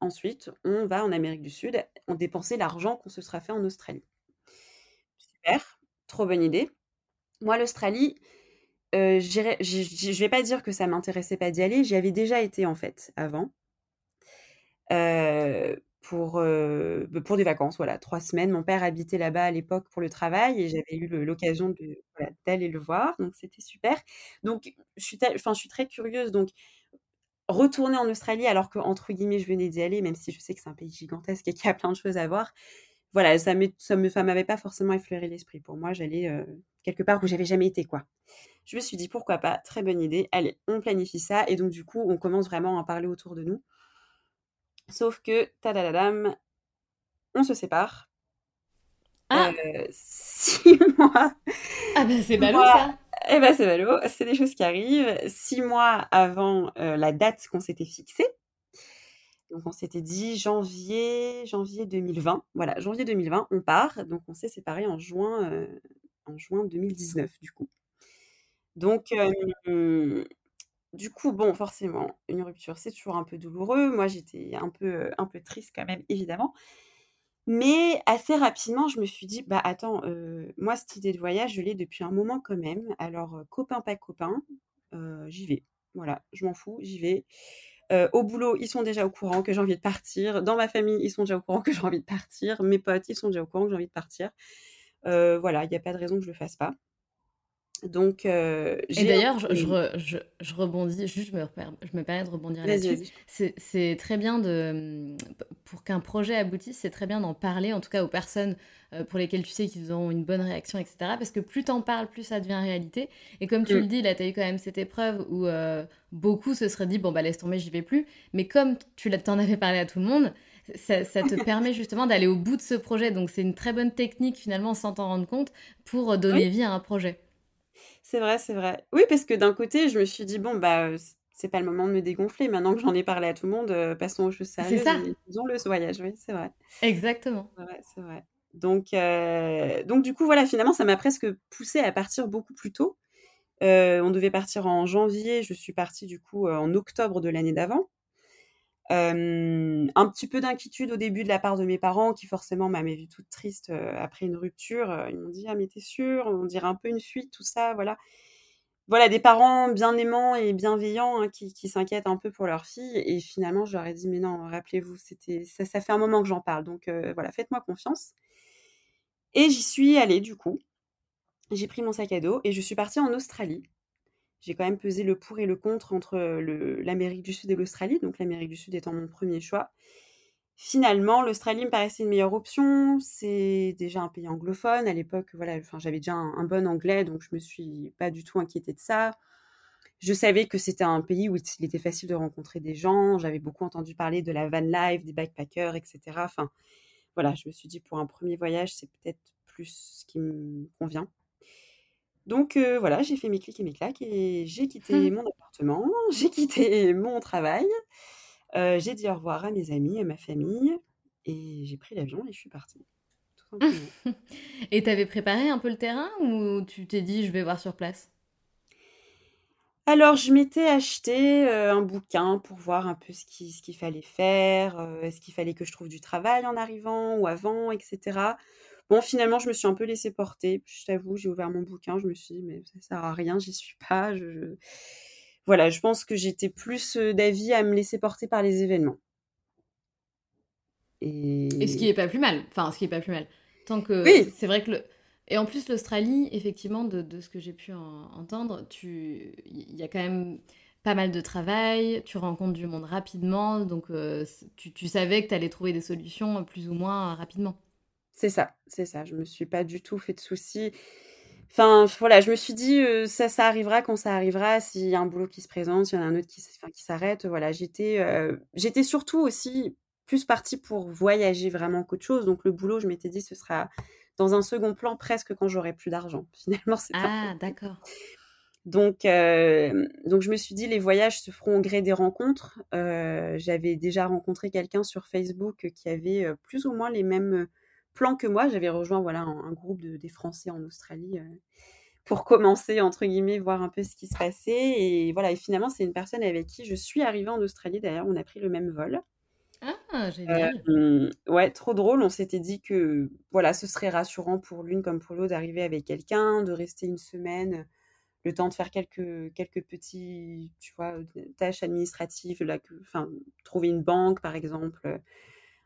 ensuite, on va en Amérique du Sud, on dépenser l'argent qu'on se sera fait en Australie. Super, trop bonne idée. Moi, l'Australie, je ne vais pas dire que ça m'intéressait pas d'y aller, j'y avais déjà été en fait avant. Pour, euh, bah, pour des vacances, voilà, trois semaines. Mon père habitait là-bas à l'époque pour le travail et j'avais eu l'occasion d'aller le voir, donc c'était super. Donc, je suis, je suis très curieuse. Donc, retourner en Australie alors que entre guillemets je venais d'y aller, même si je sais que c'est un pays gigantesque et qu'il y a plein de choses à voir. Voilà, ça ne ça me, m'avait pas forcément effleuré l'esprit. Pour moi, j'allais euh, quelque part où j'avais jamais été, quoi. Je me suis dit pourquoi pas, très bonne idée. Allez, on planifie ça et donc du coup, on commence vraiment à en parler autour de nous. Sauf que, tadadadam, on se sépare. Ah euh, Six [laughs] mois. Ah ben c'est ballot ça Eh ben c'est ballot, c'est des choses qui arrivent. Six mois avant euh, la date qu'on s'était fixée. Donc on s'était dit janvier, janvier 2020. Voilà, janvier 2020, on part. Donc on s'est séparés en juin, euh, en juin 2019 du coup. Donc du coup, bon, forcément, une rupture, c'est toujours un peu douloureux. Moi, j'étais un peu, un peu triste quand même, évidemment. Mais assez rapidement, je me suis dit, bah attends, moi, cette idée de voyage, je l'ai depuis un moment quand même. Alors, copain, pas copain, j'y vais. Voilà, je m'en fous, j'y vais. au boulot, ils sont déjà au courant que j'ai envie de partir. Dans ma famille, ils sont déjà au courant que j'ai envie de partir. Mes potes, ils sont déjà au courant que j'ai envie de partir. voilà, il n'y a pas de raison que je le fasse pas. Donc, euh, et d'ailleurs, je, je, je, rebondis, juste je me, je me permets de rebondir là-dessus. C'est très bien de, pour qu'un projet aboutisse, c'est très bien d'en parler, en tout cas aux personnes euh, pour lesquelles tu sais qu'ils ont une bonne réaction, etc. Parce que plus t'en parles, plus ça devient réalité. Et comme tu mm. le dis, là, tu as eu quand même cette épreuve où euh, beaucoup se seraient dit, bon, bah laisse tomber, j'y vais plus. Mais comme tu t'en avais parlé à tout le monde, ça, ça, te [laughs] permet justement d'aller au bout de ce projet. Donc c'est une très bonne technique finalement sans t'en rendre compte pour donner vie à un projet. C'est vrai, c'est vrai. Oui, parce que d'un côté, je me suis dit, bon, bah, c'est pas le moment de me dégonfler. Maintenant que j'en ai parlé à tout le monde, passons aux choses sérieuses. C'est ça. Faisons-le, ce voyage, oui, c'est vrai. Exactement. C'est vrai, c'est vrai. Donc, euh, donc, du coup, voilà, finalement, ça m'a presque poussé à partir beaucoup plus tôt. Euh, on devait partir en janvier, je suis partie du coup en octobre de l'année d'avant un petit peu d'inquiétude au début de la part de mes parents qui forcément m'avaient vue toute triste après une rupture. Ils m'ont dit ah mais t'es sûre? On dirait un peu une fuite tout ça voilà. Voilà des parents bien aimants et bienveillants hein, qui, s'inquiètent un peu pour leur fille et finalement je leur ai dit mais non rappelez-vous c'était ça, ça fait un moment que j'en parle donc voilà faites-moi confiance. Et j'y suis allée du coup. J'ai pris mon sac à dos et je suis partie en Australie j'ai quand même pesé le pour et le contre entre l'Amérique du Sud et l'Australie, donc l'Amérique du Sud étant mon premier choix. finalement, l'Australie me paraissait une meilleure option. C'est déjà un pays anglophone. À l'époque, voilà, enfin, j'avais déjà un, bon anglais, donc je me suis pas du tout inquiétée de ça. Je savais que c'était un pays où il était facile de rencontrer des gens. J'avais beaucoup entendu parler de la van life, des backpackers, etc. Enfin, voilà, je me suis dit pour un premier voyage, c'est peut-être plus ce qui me convient. Donc euh, voilà, j'ai fait mes clics et mes claques et j'ai quitté mmh. mon appartement, [laughs] j'ai quitté mon travail, euh, j'ai dit au revoir à mes amis, à ma famille et j'ai pris l'avion et je suis partie. [laughs] et t'avais préparé un peu le terrain ou tu t'es dit je vais voir sur place? Alors, je m'étais acheté euh, un bouquin pour voir un peu ce qu'il ce qu'il fallait faire, est-ce qu'il fallait que je trouve du travail en arrivant ou avant, etc. Bon, finalement, je me suis un peu laissée porter. Je t'avoue, j'ai ouvert mon bouquin, je me suis dit, mais ça sert à rien, j'y suis pas. Je, Voilà, je pense que j'étais plus d'avis à me laisser porter par les événements. Et... Et ce qui est pas plus mal. Enfin, ce qui est pas plus mal. Tant que oui. c'est vrai que le... Et en plus, l'Australie, effectivement, de, de, ce que j'ai pu entendre, tu... il y a quand même pas mal de travail, tu rencontres du monde rapidement, donc tu, tu, savais que tu allais trouver des solutions plus ou moins rapidement. C'est ça, c'est ça. Je me suis pas du tout fait de soucis. Enfin, voilà, je me suis dit, ça, ça arrivera quand ça arrivera. S'il y a un boulot qui se présente, s'il y en a un autre qui, qui s'arrête, voilà. J'étais, j'étais surtout aussi plus partie pour voyager vraiment qu'autre chose. Donc le boulot, je m'étais dit, ce sera dans un second plan presque quand j'aurai plus d'argent. [laughs] Finalement, c'est ah d'accord. Donc, donc je me suis dit, les voyages se feront au gré des rencontres. J'avais déjà rencontré quelqu'un sur Facebook qui avait plus ou moins les mêmes plan que moi. J'avais rejoint voilà un, groupe de, des Français en Australie euh, pour commencer entre guillemets voir un peu ce qui se passait et voilà et finalement c'est une personne avec qui je suis arrivée en Australie d'ailleurs on a pris le même vol. Ah génial. Euh, ouais trop drôle on s'était dit que voilà ce serait rassurant pour l'une comme pour l'autre d'arriver avec quelqu'un de rester une semaine le temps de faire quelques quelques petits tu vois tâches administratives là enfin trouver une banque par exemple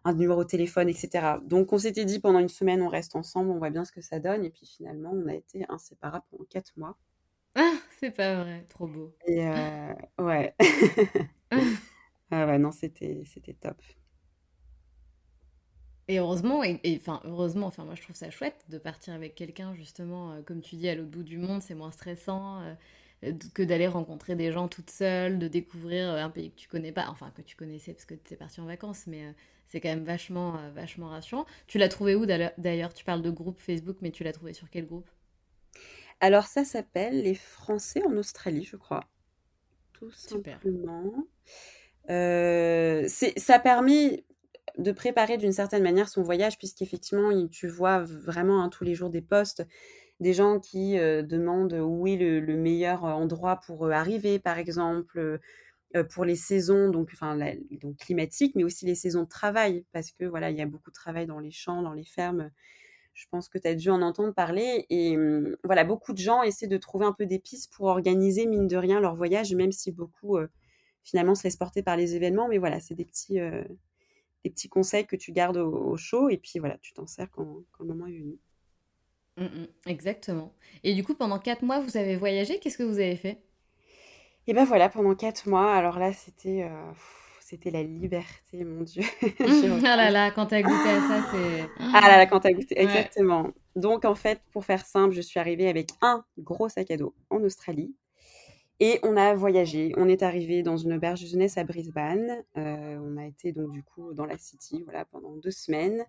un numéro de téléphone, etc. Donc on s'était dit pendant une semaine, on reste ensemble, on voit bien ce que ça donne. Et puis finalement, on a été inséparables pendant quatre mois. Ah, c'est pas vrai, trop beau. Et euh, [laughs] ouais. [laughs] ah ouais, non, c'était, c'était top. Et heureusement, et, enfin heureusement, enfin moi je trouve ça chouette de partir avec quelqu'un justement, euh, comme tu dis, à l'autre bout du monde, c'est moins stressant. Euh, que d'aller rencontrer des gens toute seule, de découvrir un pays que tu connais pas, enfin que tu connaissais parce que tu es parti en vacances, mais c'est quand même vachement, euh, vachement rassurant. Tu l'as trouvé où d'ailleurs Tu parles de groupe Facebook, mais tu l'as trouvé sur quel groupe? Alors ça s'appelle Les Français en Australie, je crois. Tout simplement. Euh, ça permet de préparer d'une certaine manière son voyage, puisqu'effectivement, tu vois vraiment hein, tous les jours des posts, des gens qui demandent où est le, le, meilleur endroit pour arriver, par exemple, pour les saisons climatiques mais aussi les saisons de travail parce que voilà il y a beaucoup de travail dans les champs dans les fermes. Je pense que tu as dû en entendre parler et mmh, voilà beaucoup de gens essaient de trouver un peu des pour organiser mine de rien leur voyage même si beaucoup finalement se laissent porter par les événements mais voilà c'est des petits conseils que tu gardes au, chaud et puis voilà tu t'en sers quand, quand, le moment est venu mmh, mmh, exactement et du coup pendant quatre mois vous avez voyagé qu'est-ce que vous avez fait? Et ben voilà, pendant quatre mois, alors là, c'était euh, c'était la liberté, mon Dieu. [laughs] ah là là, quand t'as goûté à ça, c'est... Ah là là, quand t'as goûté, exactement. Donc en fait, pour faire simple, je suis arrivée avec un gros sac à dos en Australie. Et on a voyagé. On est arrivé dans une auberge de jeunesse à Brisbane. Euh, on a été donc du coup dans la city, voilà, pendant deux semaines.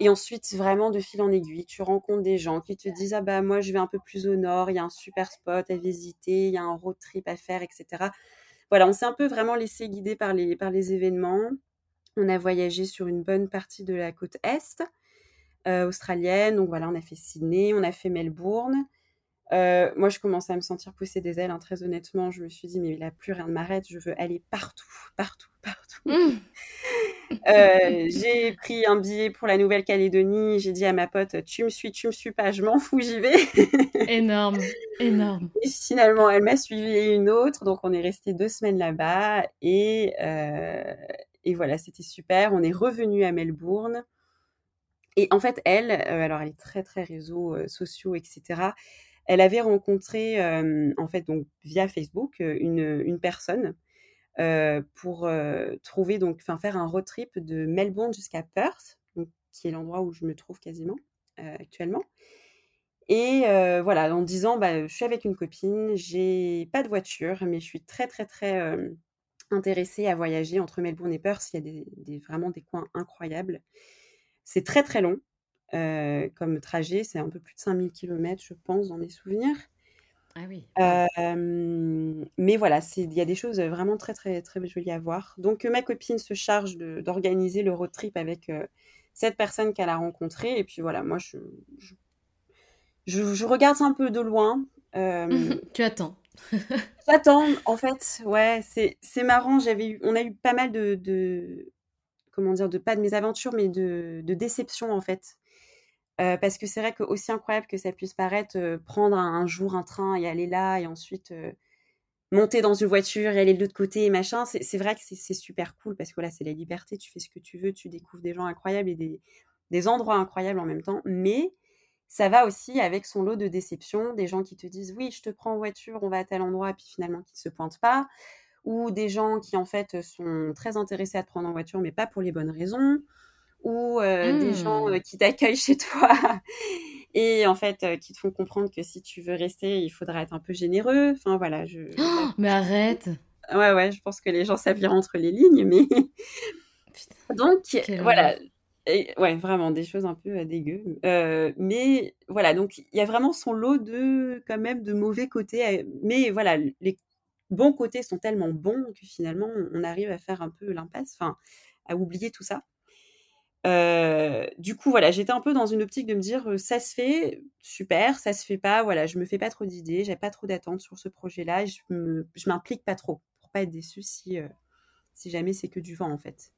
Et ensuite, vraiment de fil en aiguille, tu rencontres des gens qui te disent Ah bah moi je vais un peu plus au nord, il y a un super spot à visiter, il y a un road trip à faire, etc. Voilà, on s'est un peu vraiment laissé guider par les, par les événements. On a voyagé sur une bonne partie de la côte est euh, australienne. Donc voilà, on a fait Sydney, on a fait Melbourne. Euh, moi, je commençais à me sentir pousser des ailes, hein, très honnêtement. Je me suis dit, mais il a plus rien de m'arrête, je veux aller partout, partout, [laughs] partout. Mmh. Euh, j'ai pris un billet pour la Nouvelle-Calédonie. J'ai dit à ma pote, tu me suis, tu me suis pas, je m'en fous, j'y vais. [laughs] énorme, énorme. Et finalement, elle m'a suivi une autre. Donc, on est resté deux semaines là-bas. Et, euh, et voilà, c'était super. On est revenu à Melbourne. Et en fait, elle, alors elle est très, très réseaux sociaux, etc elle avait rencontré, en fait, donc via Facebook, une, personne pour trouver donc, enfin faire un road trip de Melbourne jusqu'à Perth, donc, qui est l'endroit où je me trouve quasiment actuellement. Et voilà, en disant, bah, je suis avec une copine, j'ai pas de voiture, mais je suis très très très intéressée à voyager entre Melbourne et Perth. Il y a des, vraiment des coins incroyables. C'est très très long comme trajet, c'est un peu plus de 5000 km, je pense, dans mes souvenirs. Ah oui. mais voilà, il y a des choses vraiment très très très jolies à voir. Donc ma copine se charge d'organiser le road trip avec cette personne qu'elle a rencontrée. Et puis voilà, moi je, je, regarde ça un peu de loin. [laughs] tu attends. [laughs] J'attends, en fait, ouais, c'est marrant. J'avais eu, on a eu pas mal de, comment dire, de pas de mésaventures, mais de, de déceptions en fait. Euh, parce que c'est vrai que aussi incroyable que ça puisse paraître, euh, prendre un, jour un train et aller là et ensuite euh, monter dans une voiture et aller de l'autre côté machin, c'est vrai que c'est super cool parce que là c'est la liberté, tu fais ce que tu veux, tu découvres des gens incroyables et des, endroits incroyables en même temps, mais ça va aussi avec son lot de déceptions, des gens qui te disent oui, je te prends en voiture, on va à tel endroit, puis finalement qui ne se pointent pas, ou des gens qui en fait sont très intéressés à te prendre en voiture, mais pas pour les bonnes raisons, ou des gens mmh. qui t'accueillent chez toi [laughs] et en fait qui te font comprendre que si tu veux rester, il faudra être un peu généreux. Enfin voilà, je. Oh, mais arrête. Ouais ouais, je pense que les gens savent lire entre les lignes, mais [laughs] [laughs] donc voilà. Et, ouais, vraiment des choses un peu dégueu. mais voilà, donc il y a vraiment son lot de quand même de mauvais côtés. Mais voilà, les bons côtés sont tellement bons que finalement on arrive à faire un peu l'impasse, enfin à oublier tout ça du coup, voilà, j'étais un peu dans une optique de me dire ça se fait, super, ça se fait pas, voilà, je me fais pas trop d'idées, j'ai pas trop d'attentes sur ce projet-là, je je m'implique pas trop pour pas être déçue si, si jamais c'est que du vent en fait.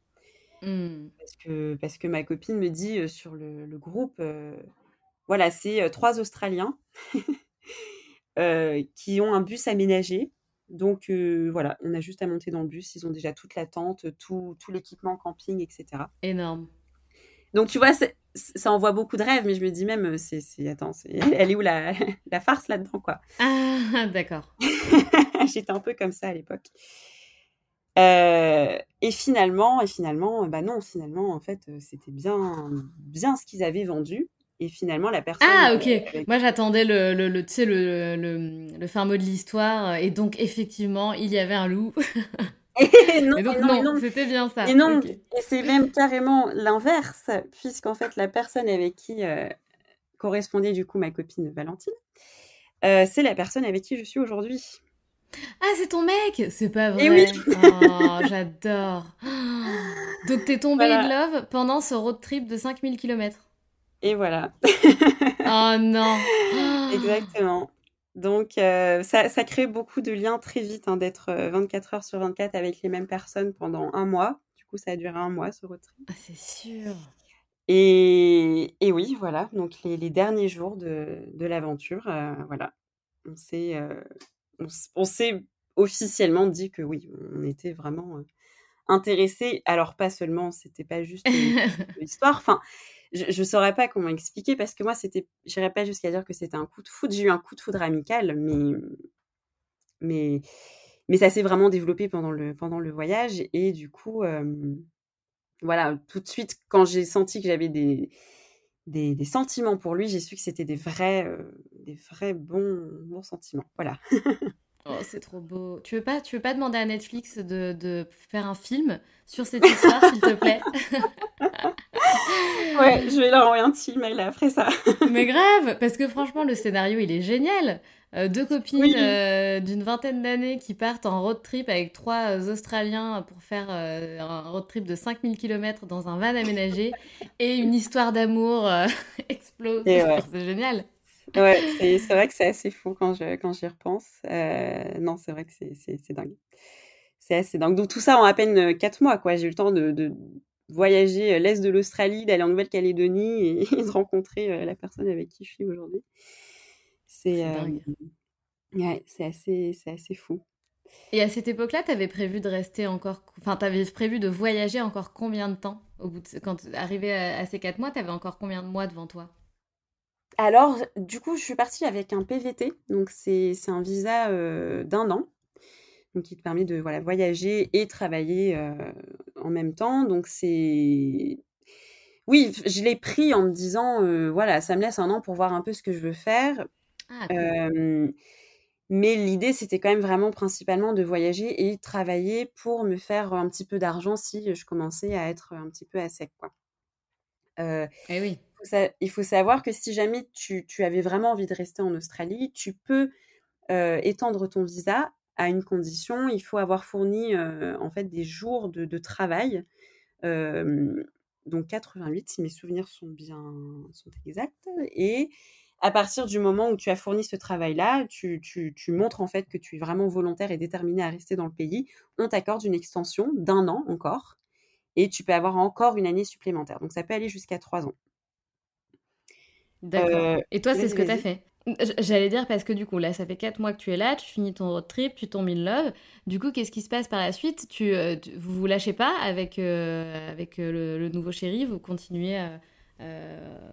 Mmh. Parce, que, parce que ma copine me dit sur le, groupe, voilà, c'est trois Australiens [laughs] qui ont un bus aménagé. Donc voilà, on a juste à monter dans le bus, ils ont déjà toute la tente, tout, tout l'équipement camping, etc. Énorme. Donc, tu vois, ça envoie beaucoup de rêves, mais je me dis même, euh, c'est, attends, elle est où la, [laughs] la farce là-dedans, quoi? Ah, [laughs] d'accord. [laughs] J'étais un peu comme ça à l'époque. Euh, et finalement, et finalement, bah non, finalement, en fait, euh, c'était bien, bien ce qu'ils avaient vendu. Et finalement, la personne. Ah, ok. Moi, j'attendais le, le, le, le, le, le fin mot de l'histoire. Et donc, effectivement, il y avait un loup. Et non, donc, non, c'était bien ça. Et non, et c'est même carrément l'inverse, puisqu'en fait, la personne avec qui euh, correspondait du coup ma copine Valentine, euh, c'est la personne avec qui je suis aujourd'hui. Ah, c'est ton mec C'est pas vrai oui. oh, [laughs] J'adore Donc t'es tombée in love pendant ce road trip de 5000 km Et voilà. oh non [laughs] Exactement. Donc, euh, ça, crée beaucoup de liens très vite, hein, d'être 24 euh, heures sur 24 avec les mêmes personnes pendant un mois. Du coup, ça a duré un mois, ce road Ah, c'est sûr. Et, oui, voilà. Donc, les, derniers jours de, l'aventure, euh, voilà. On s'est, on, s'est officiellement dit que oui, on était vraiment intéressés. Alors, pas seulement, c'était pas juste une histoire. [laughs] Enfin, je ne saurais pas comment expliquer parce que moi, c'était, j'irais pas jusqu'à dire que c'était un coup de foudre. J'ai eu un coup de foudre amical, mais, mais, mais ça s'est vraiment développé pendant le, pendant le voyage. Et du coup, voilà, tout de suite, quand j'ai senti que j'avais des, des, sentiments pour lui, j'ai su que c'était des vrais, des vrais bons, bons sentiments. Voilà. [laughs] Oh, c'est trop beau. Tu veux pas, tu veux pas demander à Netflix de, de faire un film sur cette histoire, s'il te plaît? [laughs] [laughs] Ouais, je vais leur envoyer un petit mail après ça. [laughs] Mais grave, parce que franchement, le scénario, il est génial. Euh, deux copines euh, d'une vingtaine d'années qui partent en road trip avec trois euh, Australiens pour faire un road trip de 5000 km dans un van aménagé [laughs] et une histoire d'amour explose. C'est génial. Ouais, c'est vrai que c'est assez fou quand j'y quand repense. non, c'est vrai que c'est dingue. C'est assez dingue. Donc tout ça en à peine quatre mois, quoi. J'ai eu le temps de, voyager euh, l'est de l'Australie, d'aller en Nouvelle-Calédonie [laughs] et, de rencontrer euh, la personne avec qui je suis aujourd'hui. C'est euh, ouais, c'est assez, assez fou. Et à cette époque-là, tu avais prévu de rester encore, enfin, tu avais prévu de voyager encore combien de temps au bout de... Quand arrivé à, à ces quatre mois, tu avais encore combien de mois devant toi? Alors, du coup, je suis partie avec un PVT, donc c'est un visa d'un an. Donc qui te permet de voilà, voyager et travailler en même temps. Donc c'est oui, je l'ai pris en me disant voilà, ça me laisse un an pour voir un peu ce que je veux faire. Ah, mais l'idée, c'était quand même vraiment principalement de voyager et travailler pour me faire un petit peu d'argent si je commençais à être un petit peu à sec. Quoi. Euh, eh oui. il faut savoir que si jamais tu, avais vraiment envie de rester en Australie, tu peux étendre ton visa à une condition. Il faut avoir fourni en fait des jours de, travail. donc 88, si mes souvenirs sont bien sont exacts. Et à partir du moment où tu as fourni ce travail-là, tu, montres en fait que tu es vraiment volontaire et déterminé à rester dans le pays. On t'accorde une extension d'un an encore et tu peux avoir encore une année supplémentaire. Donc ça peut aller jusqu'à trois ans. D'accord. Euh, et toi, c'est ce que tu as fait? J'allais dire parce que du coup, là, ça fait quatre mois que tu es là, tu finis ton road trip, tu tombes in love. Du coup, qu'est-ce qui se passe par la suite? Tu, euh, Vous vous lâchez pas avec, euh, avec le, le, nouveau chéri? Vous continuez à euh,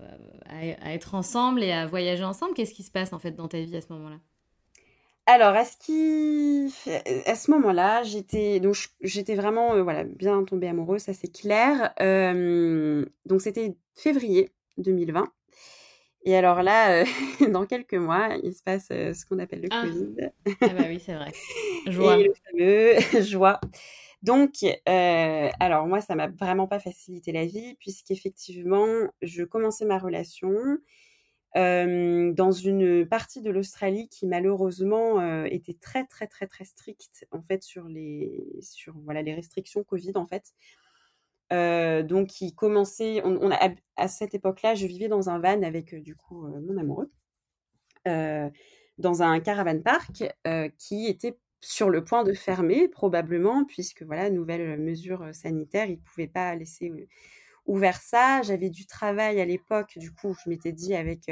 être ensemble et à voyager ensemble? Qu'est-ce qui se passe en fait dans ta vie à ce moment-là? Alors, à ce, moment-là, j'étais vraiment euh, voilà bien tombée amoureuse, ça c'est clair. Euh, donc c'était février 2020. Et alors là, [laughs] dans quelques mois, il se passe ce qu'on appelle le ah. Covid. Ah bah oui, c'est vrai. [laughs] Joie. Et le fameux [laughs] joie. Donc, euh, alors moi, ça m'a vraiment pas facilité la vie, puisqu'effectivement, je commençais ma relation dans une partie de l'Australie qui malheureusement était très très très très stricte en fait sur les sur voilà les restrictions Covid en fait. Donc, qui commençait, on, a, à cette époque-là, je vivais dans un van avec du coup mon amoureux, dans un caravan park qui était sur le point de fermer probablement, puisque voilà, nouvelle mesure sanitaire, ils ne pouvaient pas laisser ouvert ça. J'avais du travail à l'époque, du coup, je m'étais dit avec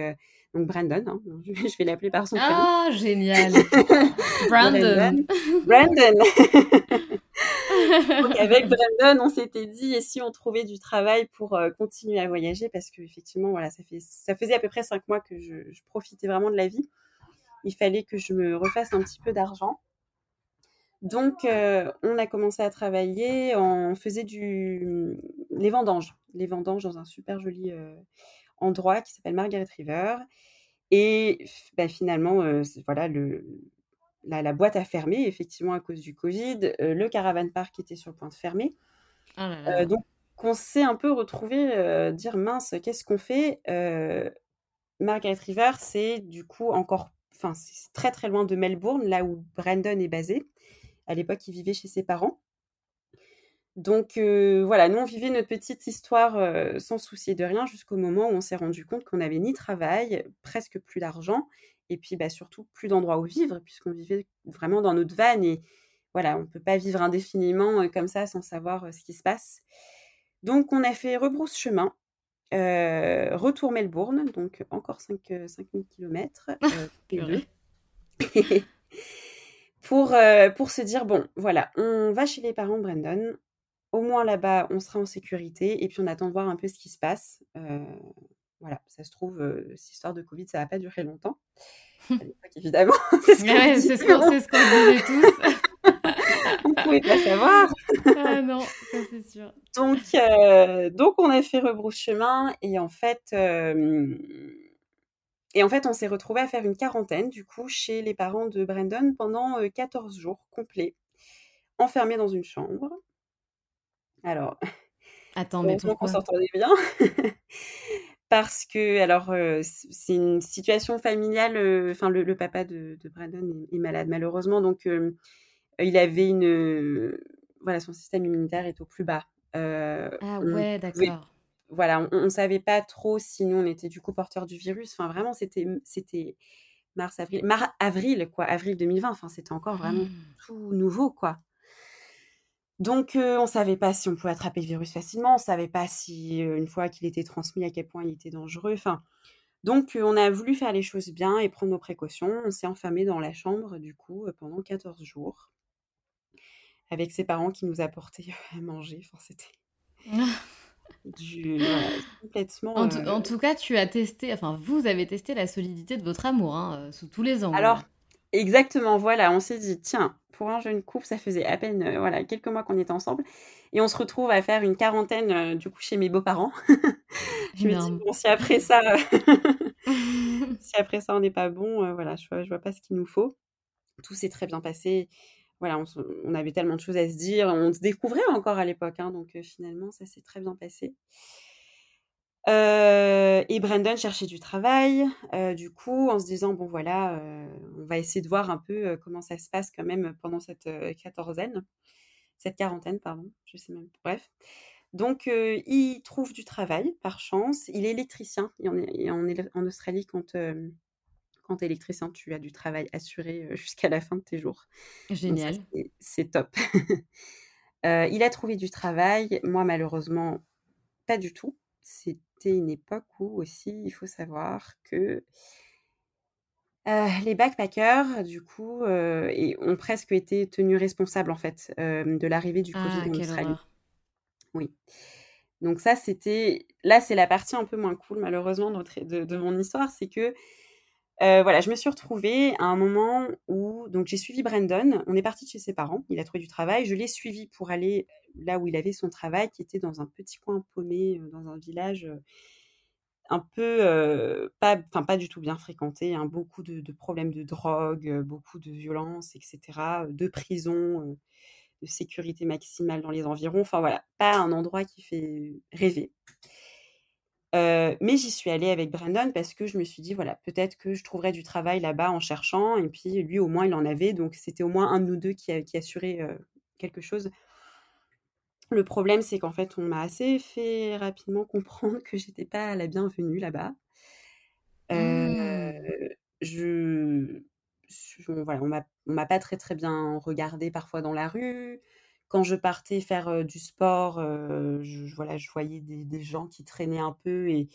donc Brandon, hein, [laughs] je vais l'appeler par son prénom. Ah, génial [laughs] Brandon Brandon, [laughs] [laughs] avec Brandon, on s'était dit, et si on trouvait du travail pour continuer à voyager, parce qu'effectivement, voilà, ça, fait, ça faisait à peu près cinq mois que je, profitais vraiment de la vie. Il fallait que je me refasse un petit peu d'argent. Donc, euh, on a commencé à travailler, on faisait du, les vendanges, les vendanges dans un super joli euh, endroit qui s'appelle Margaret River. Et bah, finalement, euh, voilà, le, la, boîte a fermé, effectivement, à cause du Covid. le caravan park était sur le point de fermer. Oh donc, on s'est un peu retrouvé dire mince, qu'est-ce qu'on fait? Margaret River, c'est du coup encore, enfin, c'est très très loin de Melbourne, là où Brandon est basé. À l'époque, il vivait chez ses parents. Donc voilà, nous on vivait notre petite histoire sans soucier de rien jusqu'au moment où on s'est rendu compte qu'on n'avait ni travail, presque plus d'argent, et puis bah, surtout plus d'endroits où vivre, puisqu'on vivait vraiment dans notre van et voilà, on ne peut pas vivre indéfiniment comme ça sans savoir ce qui se passe. Donc on a fait rebrousse chemin, retour Melbourne, donc encore 5, 5000 km. pour, euh, pour se dire, bon, voilà, on va chez les parents de Brandon. Au moins là-bas, on sera en sécurité et puis on attend de voir un peu ce qui se passe. Voilà, ça se trouve, euh, cette histoire de Covid, ça va pas durer longtemps. [laughs] évidemment. [laughs] c'est ce qu'on disait tous. [laughs] on ne pouvait pas savoir. ah non, ça c'est sûr. Donc, donc, on a fait rebrousse chemin et en fait, et en fait, on s'est retrouvé à faire une quarantaine, du coup, chez les parents de Brandon pendant 14 jours complets, enfermés dans une chambre. Alors, Attends, mais pourquoi qu'on s'entendait bien. Parce que, alors, c'est une situation familiale. Enfin, le, papa de, Brandon est, malade, malheureusement. Donc, il avait une. voilà, son système immunitaire est au plus bas. ah ouais, d'accord voilà, on ne savait pas trop si nous, on était du coup porteurs du virus. Enfin, vraiment, c'était, c'était mars, avril, mars, avril, quoi, avril 2020. Enfin, c'était encore vraiment mmh. tout nouveau, quoi. Donc, on ne savait pas si on pouvait attraper le virus facilement. On ne savait pas si, une fois qu'il était transmis, à quel point il était dangereux. Enfin, donc, on a voulu faire les choses bien et prendre nos précautions. On s'est enfermé dans la chambre, du coup, pendant 14 jours. Avec ses parents qui nous apportaient à manger. Enfin, c'était... [laughs] du complètement. En, en, tout cas, tu as testé, enfin, vous avez testé la solidité de votre amour hein, sous tous les angles. Alors, Exactement, voilà, on s'est dit: «Tiens, pour un jeune couple, ça faisait à peine, heu, voilà, quelques mois qu'on était ensemble et on se retrouve à faire une quarantaine, heu, du coup, chez mes beaux-parents». [laughs] Je me dis. «Bon, si après ça, [laughs] [laughs] si après ça, on n'est pas bon, heu, voilà, je vois je vois pas ce qu'il nous faut». Tout s'est très bien passé. Voilà, on avait tellement de choses à se dire, on se découvrait encore à l'époque, hein, donc finalement, ça s'est très bien passé. Heu et Brandon cherchait du travail, heu, du coup, en se disant: «Bon voilà, heu, on va essayer de voir un peu, comment ça se passe quand même pendant cette, quatorzaine, cette quarantaine pardon, je sais même bref. Donc il trouve du travail par chance, il est électricien et en Australie quand, quand tu es électricien, tu as du travail assuré, jusqu'à la fin de tes jours. Génial. c'est c'est top. [laughs] Il a trouvé du travail, moi malheureusement pas du tout. C'était une époque où aussi, il faut savoir que heu, les backpackers du coup, et ont presque été tenus responsables en fait, hem, de l'arrivée du covid Ah, en Australie. horreur. Oui. Donc ça, c'était là, c'est la partie un peu moins cool malheureusement de notre de de mon histoire, c'est que, heu, voilà, je me suis retrouvée à un moment où donc j'ai suivi Brandon, on est partis de chez ses parents, il a trouvé du travail, je l'ai suivi pour aller là où il avait son travail qui était dans un petit coin paumé, heu, dans un village, heu un peu, pas enfin pas du tout bien fréquenté, hein, beaucoup de problèmes de drogue, beaucoup de violence et cetera, heu, de prison, de sécurité maximale dans les environs, enfin voilà, pas un endroit qui fait rêver. Mais j'y suis allée avec Brandon parce que je me suis dit: «Voilà, peut-être que je trouverai du travail là-bas en cherchant» et puis lui au moins il en avait donc c'était au moins un de nous 2 qui a qui assurait, quelque chose. Le problème, c'est qu'en fait, on m'a assez fait rapidement comprendre que j'étais pas la bienvenue là-bas. Heu, Mmh. je voilà, on m'a pas très, très bien regardée parfois dans la rue. Quand je partais faire, du sport, je voilà, je voyais des des gens qui traînaient un peu et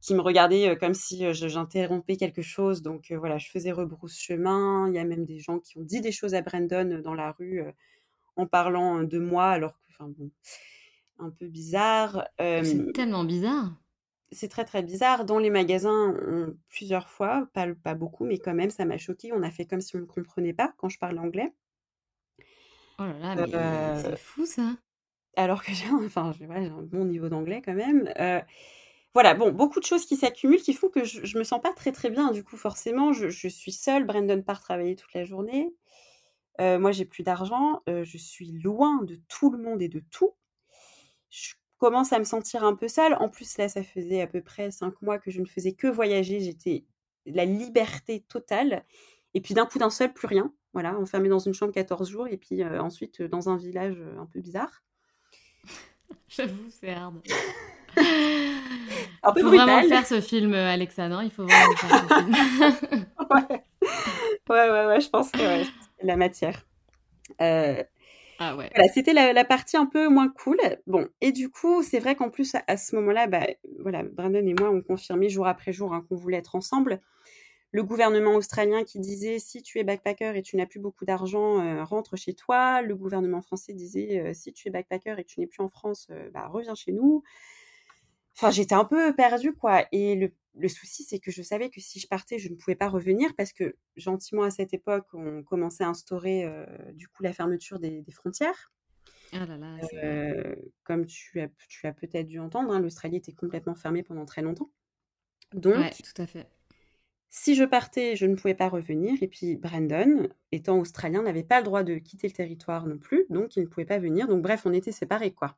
qui me regardaient, comme si, j'interrompais quelque chose donc voilà, je faisais rebrousse chemin. Il y a même des gens qui ont dit des choses à Brandon, dans la rue, en parlant, de moi alors que enfin bon, un peu bizarre. Hem C'est tellement bizarre. c'est très, très bizarre. Dans les magasins, on plusieurs fois, pas beaucoup, mais quand même, ça m'a choquée. On a fait comme si on ne comprenait pas quand je parle anglais. Oh là là, mais c'est fou ça. alors que j'ai un [laughs] enfin, j'ai voilà, j'ai un bon niveau d'anglais quand même. Heu, voilà, bon, beaucoup de choses qui s'accumulent, qui font que je je me sens pas très, très bien. Du coup, forcément, je je suis seule. Brandon part travailler toute la journée. Heu, moi, j'ai plus d'argent. Je suis loin de tout le monde et de tout. Je commence à me sentir un peu seule. En plus, là, ça faisait à peu près 5 mois que je ne faisais que voyager. J'étais la liberté totale et puis d'un coup, d'un seul, plus rien. Voilà, enfermée dans une chambre 14 jours et puis, heu, ensuite, heu, dans un village, heu, un peu bizarre. [laughs] J'avoue, c'est hard. Il faut vraiment faire ce film, heu, Alexa, non? Il faut [laughs] vraiment faire ce film. Ouais. Ouais, ouais, ouais, je pense que ouais, la matière. Ah ouais. voilà, c'était la la partie un peu moins cool. Bon et du coup, c'est vrai qu'en plus, à ce moment-là, bah, voilà, Brandon et moi, on confirmait jour après jour, hein, qu'on voulait être ensemble. Le gouvernement australien qui disait: «Si tu es backpacker et tu n'as plus beaucoup d'argent, heu, rentre chez toi». Le gouvernement français disait, heu: «Si tu es backpacker et que tu n'es plus en France, heu, bah, reviens chez nous». Enfin, j'étais un peu perdue, quoi et le le souci, c'est que je savais que si je partais, je ne pouvais pas revenir parce que gentiment, à cette époque, on commençait à instaurer, du coup, la fermeture des des frontières. Ah là là, comme tu as tu as peut-être dû entendre, hein, l'Australie était complètement fermée pendant très longtemps. Ouais, Donc tout à fait. Si je partais, je ne pouvais pas revenir et puis Brandon, étant australien, n'avait pas le droit de quitter le territoire non plus, donc il ne pouvait pas venir. Donc bref, on était séparés, quoi.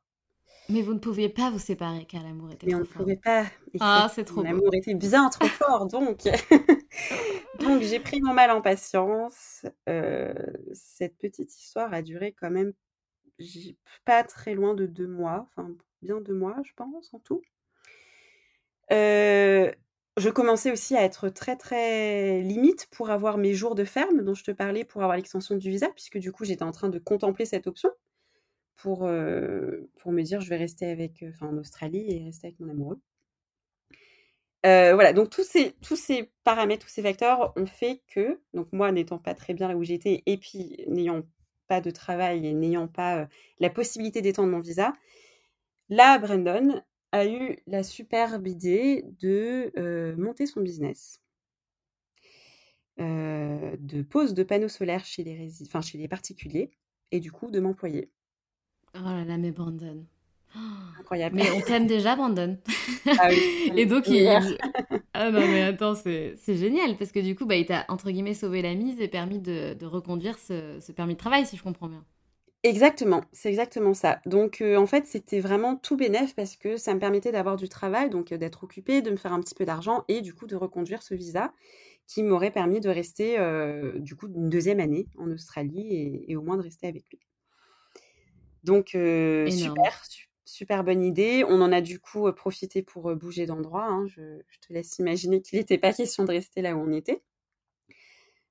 Mais vous ne pouviez pas vous séparer car l'amour était Mais on trop ne fort. pouvait pas, Ah, c'est trop beau. l'amour était bien trop fort donc [laughs] donc j'ai pris mon mal en patience. Heu, cette petite histoire a duré quand même pas très loin de 2 mois, enfin bien 2 mois, je pense, en tout. Heu, je commençais aussi à être très, très limite pour avoir mes jours de ferme dont je te parlais, pour avoir l'extension du visa puisque du coup, j'étais en train de contempler cette option pour, heu, pour me dire: «Je vais rester avec, enfin en Australie et rester avec mon amoureux». Heu, voilà, donc tous ces tous ces paramètres, tous ces facteurs ont fait que donc moi n'étant pas très bien là où j'étais et puis n'ayant pas de travail et n'ayant pas, la possibilité d'étendre mon visa, là, Brandon a eu la superbe idée de, heu, monter son business. de pose de panneaux solaires chez les, enfin, chez les particuliers et du coup de m'employer. Oh là là, mais Brandon. Incroyable. Mais on t'aime déjà, Brandon. Ah oui. [laughs] et donc, il... ah non, mais attends, c'est génial parce que du coup, bah, il t'a entre guillemets sauvé la mise et permis de, de reconduire ce, ce, permis de travail, si je comprends bien. Exactement, c'est exactement ça. Donc, euh, en fait, c'était vraiment tout bénef parce que ça me permettait d'avoir du travail, donc euh, d'être occupée, de me faire un petit peu d'argent et du coup de reconduire ce visa qui m'aurait permis de rester euh, du coup une deuxième année en Australie et, au moins de rester avec lui. Donc super, super bonne idée. On en a du coup profité pour bouger d'endroit. Hein. Je, te laisse imaginer qu'il n'était pas question de rester là où on était.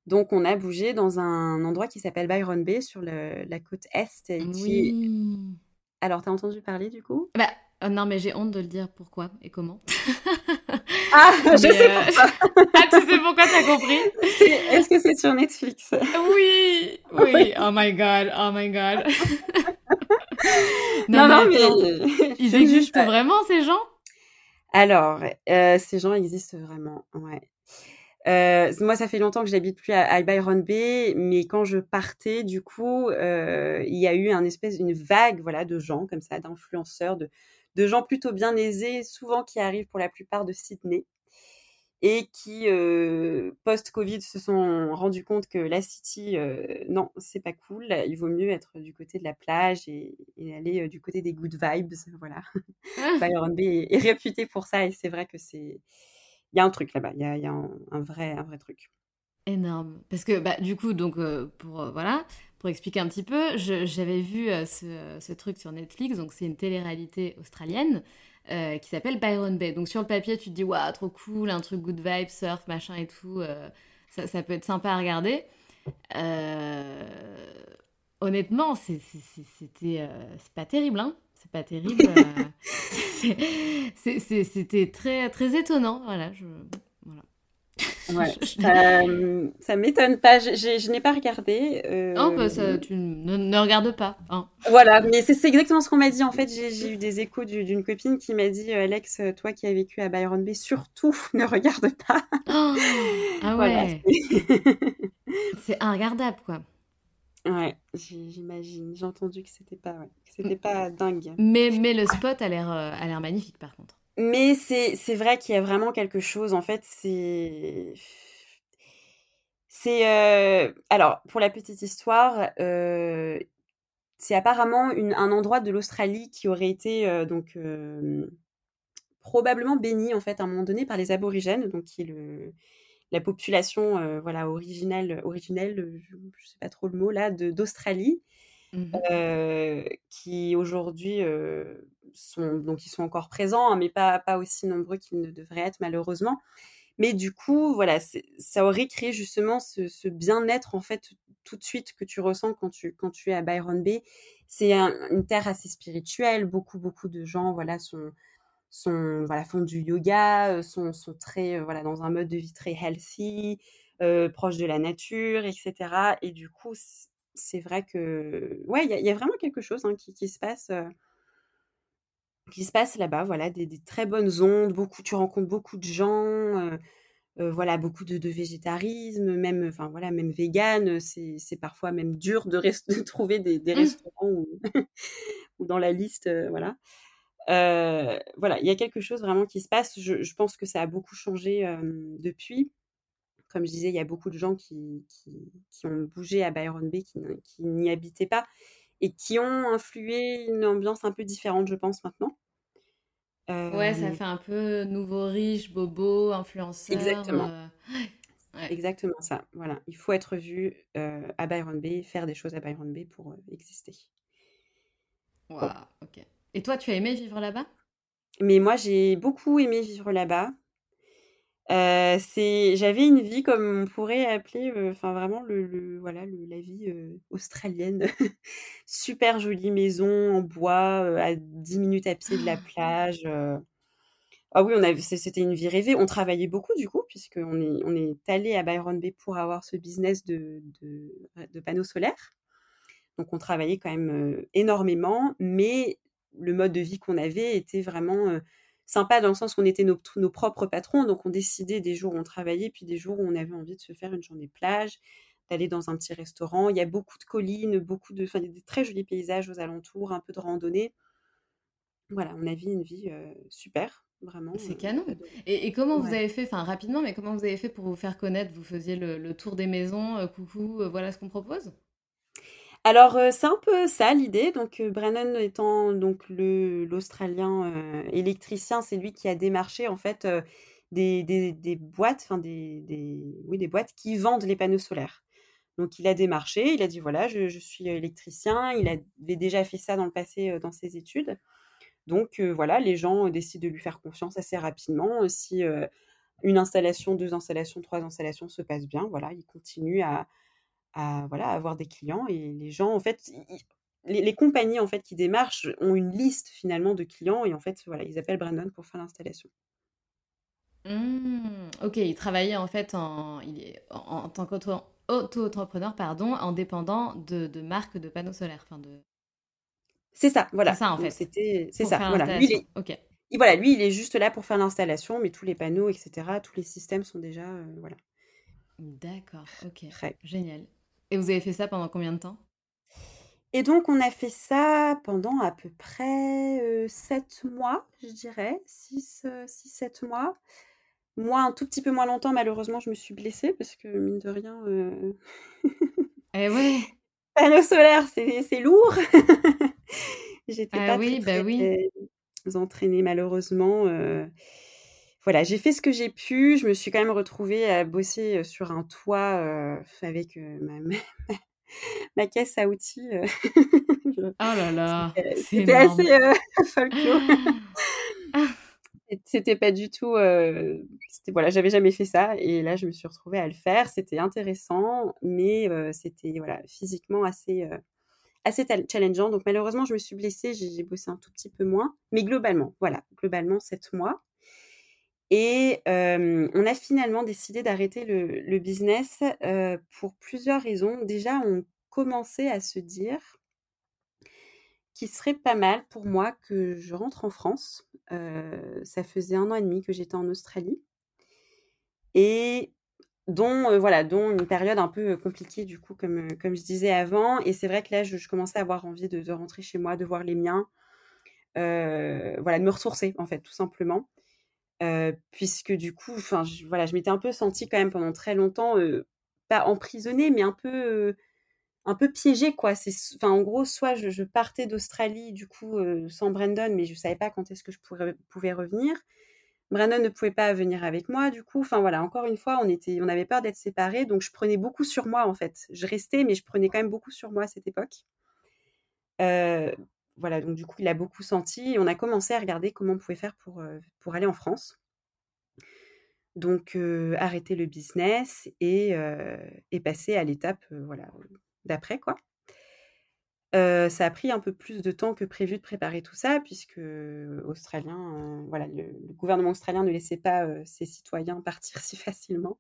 Donc, on a bougé dans un endroit qui s'appelle Byron Bay sur la côte est. oui. Alors, t'as entendu parler du coup? Bah, euh, Non, mais j'ai honte de le dire pourquoi et comment. [laughs] ah, je sais euh, pourquoi. [laughs] ah, tu sais pourquoi t'as compris? Est-ce que c'est sur Netflix? [laughs] Oui, oui. Oh my god, oh my god. non, non, mais... Ils existent vraiment, ces gens? Alors, euh, ces gens existent vraiment, ouais. Euh, moi, ça fait longtemps que j'habite plus à, Byron Bay, mais quand je partais, du coup, euh, il y a eu un espèce, une vague, voilà, de gens comme ça, d'influenceurs, de, de gens plutôt bien aisés, souvent qui arrivent pour la plupart de Sydney et qui, euh, post-Covid, se sont rendus compte que la City, non, c'est pas cool. Il vaut mieux être du côté de la plage et, aller du côté des good vibes. Voilà. Ah. Byron Bay est, réputé pour ça et c'est vrai que c'est y a un truc là-bas, il y a, un, vrai, un vrai truc. Énorme. Parce que bah, du coup, donc, euh, pour, euh, voilà, pour expliquer un petit peu, j'avais vu euh, ce, truc sur Netflix, donc c'est une télé-réalité australienne qui s'appelle Byron Bay. Donc sur le papier, tu te dis, waouh, trop cool, un truc good vibe, surf, machin et tout, ça, ça, peut être sympa à regarder. Honnêtement, c'était c'est pas terrible, hein c'est pas terrible. [laughs] C'était très, très étonnant. Voilà, je, voilà. Ouais, [laughs] euh, ça m'étonne pas. Je, je, n'ai pas regardé. Euh... Non, bah ça, tu ne, ne regardes pas. Hein. Voilà, mais c'est exactement ce qu'on m'a dit. En fait, j'ai eu des échos d'une copine qui m'a dit Alex, toi qui as vécu à Byron Bay, surtout [laughs] ne regarde pas. Oh ah ouais. c'est regardable quoi. Ouais, j'imagine. J'ai entendu que c'était pas, ouais, c'était pas dingue. Mais, mais le spot a l'air, euh, a l'air magnifique par contre. Mais c'est, c'est vrai qu'il y a vraiment quelque chose. En fait, c'est. C'est. Euh, alors, pour la petite histoire, euh, c'est apparemment une, un endroit de l'Australie qui aurait été donc probablement béni en fait à un moment donné par les aborigènes, donc qui est le la population euh, voilà originale originelle je, ne sais pas trop le mot là d'Australie mmh euh, qui aujourd'hui euh, sont donc ils sont encore présents hein, mais pas pas aussi nombreux qu'ils ne devraient être malheureusement. Mais du coup voilà ça aurait créé justement ce, bien-être en fait tout de suite que tu ressens quand tu quand tu es à Byron Bay. C'est une terre assez spirituelle. Beaucoup beaucoup de gens voilà sont sont voilà font du yoga, sont, sont très voilà dans un mode de vie très healthy, proche de la nature, etc. Et du coup, c'est vrai que ouais, il y, a vraiment quelque chose hein, qui, qui, se passe. qui se passe là-bas, voilà, des, des, très bonnes ondes, beaucoup, tu rencontres beaucoup de gens, voilà, beaucoup de, de, végétarisme, même, enfin voilà, même vegan, c'est parfois même dur de, [laughs] de trouver des, des mmh. restaurants ou, [laughs] ou, dans la liste, voilà. Euh, voilà, il y a quelque chose vraiment qui se passe. Je, pense que ça a beaucoup changé depuis. Comme je disais, il y a beaucoup de gens qui, qui, ont bougé à Byron Bay, qui, n'y habitaient pas et qui ont influé une ambiance un peu différente, je pense, maintenant. Ouais, ça fait un peu nouveau riche, bobo, influenceur. Exactement. Euh, [gasps] Exactement ça. Voilà, il faut être vu à Byron Bay, faire des choses à Byron Bay pour exister. Waouh, ok. Et toi, tu as aimé vivre là-bas? Mais moi, j'ai beaucoup aimé vivre là-bas. Euh, c'est, j'avais une vie comme on pourrait appeler, euh, enfin vraiment le, voilà la vie euh, australienne, [laughs] super jolie maison en bois à 10 minutes à pied de la [gasps] plage. Ah oui, on avait, c'était une vie rêvée. On travaillait beaucoup du coup puisqu'on est on est allé à Byron Bay pour avoir ce business de, de panneaux solaires. Donc on travaillait quand même énormément, mais le mode de vie qu'on avait était vraiment sympa dans le sens où on était nos, nos propres patrons, donc on décidait des jours où on travaillait, puis des jours où on avait envie de se faire une journée plage, d'aller dans un petit restaurant. Il y a beaucoup de collines, beaucoup de, enfin, des très jolis paysages aux alentours, un peu de randonnée. Voilà, on a vu une vie super, vraiment. C'est canon. Et, comment vous avez fait, enfin rapidement, mais comment vous avez fait pour vous faire connaître? Vous faisiez le, tour des maisons, coucou, voilà ce qu'on propose? Alors, c'est un peu ça l'idée. Donc, Brennan étant donc l'Australien électricien, c'est lui qui a démarché en fait des, boîtes, enfin des, boîtes qui vendent les panneaux solaires. Donc, il a démarché, il a dit voilà, je suis électricien. Il avait déjà fait ça dans le passé dans ses études. Donc voilà, les gens décident de lui faire confiance assez rapidement. Si une installation, deux installations, trois installations se passent bien, voilà, il continue à, voilà, avoir des clients et les gens, en fait, les, compagnies en fait qui démarchent ont une liste finalement de clients et en fait, voilà, ils appellent Brandon pour faire l'installation. Mmh, ok, il travaillait en fait en, il est, en, tant qu'auto-entrepreneur, pardon, indépendant de, de marques de panneaux solaires, enfin de. C'est ça, voilà. C'est ça en fait. C'était, c'est ça, voilà. Lui, il est, ok. voilà, lui, il est juste là pour faire l'installation, mais tous les panneaux, etc., tous les systèmes sont déjà, euh, voilà. D'accord, ok. Génial. Et vous avez fait ça pendant combien de temps? Et donc, on a fait ça pendant à peu près 7 euh, mois, je dirais, 6-7 euh, mois. Moi, un tout petit peu moins longtemps, malheureusement, je me suis blessée parce que, mine de rien, [laughs] Eh ouais, panneau solaire, c'est lourd. [laughs] J'étais ah pas oui, très, bah oui. très entraînée, malheureusement. Voilà, j'ai fait ce que j'ai pu. Je me suis quand même retrouvée à bosser, sur un toit, avec, ma [laughs] ma caisse à outils, [laughs] Oh là là, c'était assez, [laughs] folklore. C'était pas du tout, voilà, j'avais jamais fait ça et là, je me suis retrouvée à le faire. C'était intéressant, mais c'était, voilà, physiquement assez, assez challengeant. Donc malheureusement, je me suis blessée, j'ai bossé un tout petit peu moins, mais globalement, voilà, globalement 7 mois et on a finalement décidé d'arrêter le business, pour plusieurs raisons. Déjà, on commençait à se dire qu'il serait pas mal pour moi que je rentre en France. ça faisait un an et demi que j'étais en Australie et dont, voilà, dont une période un peu, compliquée du coup comme, comme je disais avant et c'est vrai que là je commençais à avoir envie de de rentrer chez moi, de voir les miens, voilà, de me ressourcer en fait, tout simplement puisque du coup, enfin, je, voilà, je m'étais un peu sentie quand même pendant très longtemps, pas emprisonnée, mais un peu, un peu piégée, quoi. C'est, en gros, soit je, partais d'Australie, du coup, sans Brandon, mais je savais pas quand est-ce que je pouvais revenir. Brandon ne pouvait pas venir avec moi, du coup. Enfin voilà, encore une fois, on était, on avait peur d'être séparés, donc je prenais beaucoup sur moi en fait. Je restais, mais je prenais quand même beaucoup sur moi à cette époque. Euh, voilà, donc du coup, il a beaucoup senti et on a commencé à regarder comment on pouvait faire pour, pour aller en France. Donc, arrêter le business et, et passer à l'étape voilà, d'après, quoi. ça a pris un peu plus de temps que prévu de préparer tout ça, puisque australien, voilà, le, gouvernement australien ne laissait pas ses citoyens partir [laughs] si facilement.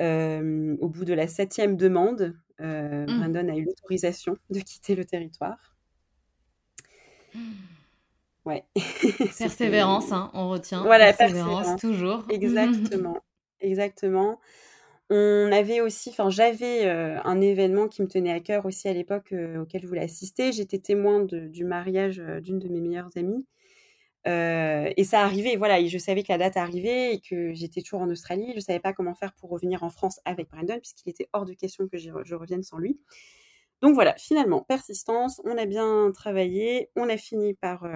au bout de la septième demande, mmh. Brandon a eu l'autorisation de quitter le territoire. Ouais. [laughs] Persévérance, hein, on retient. Voilà, persévérance, toujours. [laughs] Exactement. Exactement. On avait aussi, enfin, j'avais un événement qui me tenait à cœur aussi à l'époque auquel je voulais assister. J'étais témoin du mariage d'une de mes meilleures amies. et ça arrivait, voilà, et je savais que la date arrivait et que j'étais toujours en Australie. Je ne savais pas comment faire pour revenir en France avec Brandon, puisqu'il était hors de question que je revienne sans lui. Donc voilà, finalement, persistance, on a bien travaillé, on a fini par,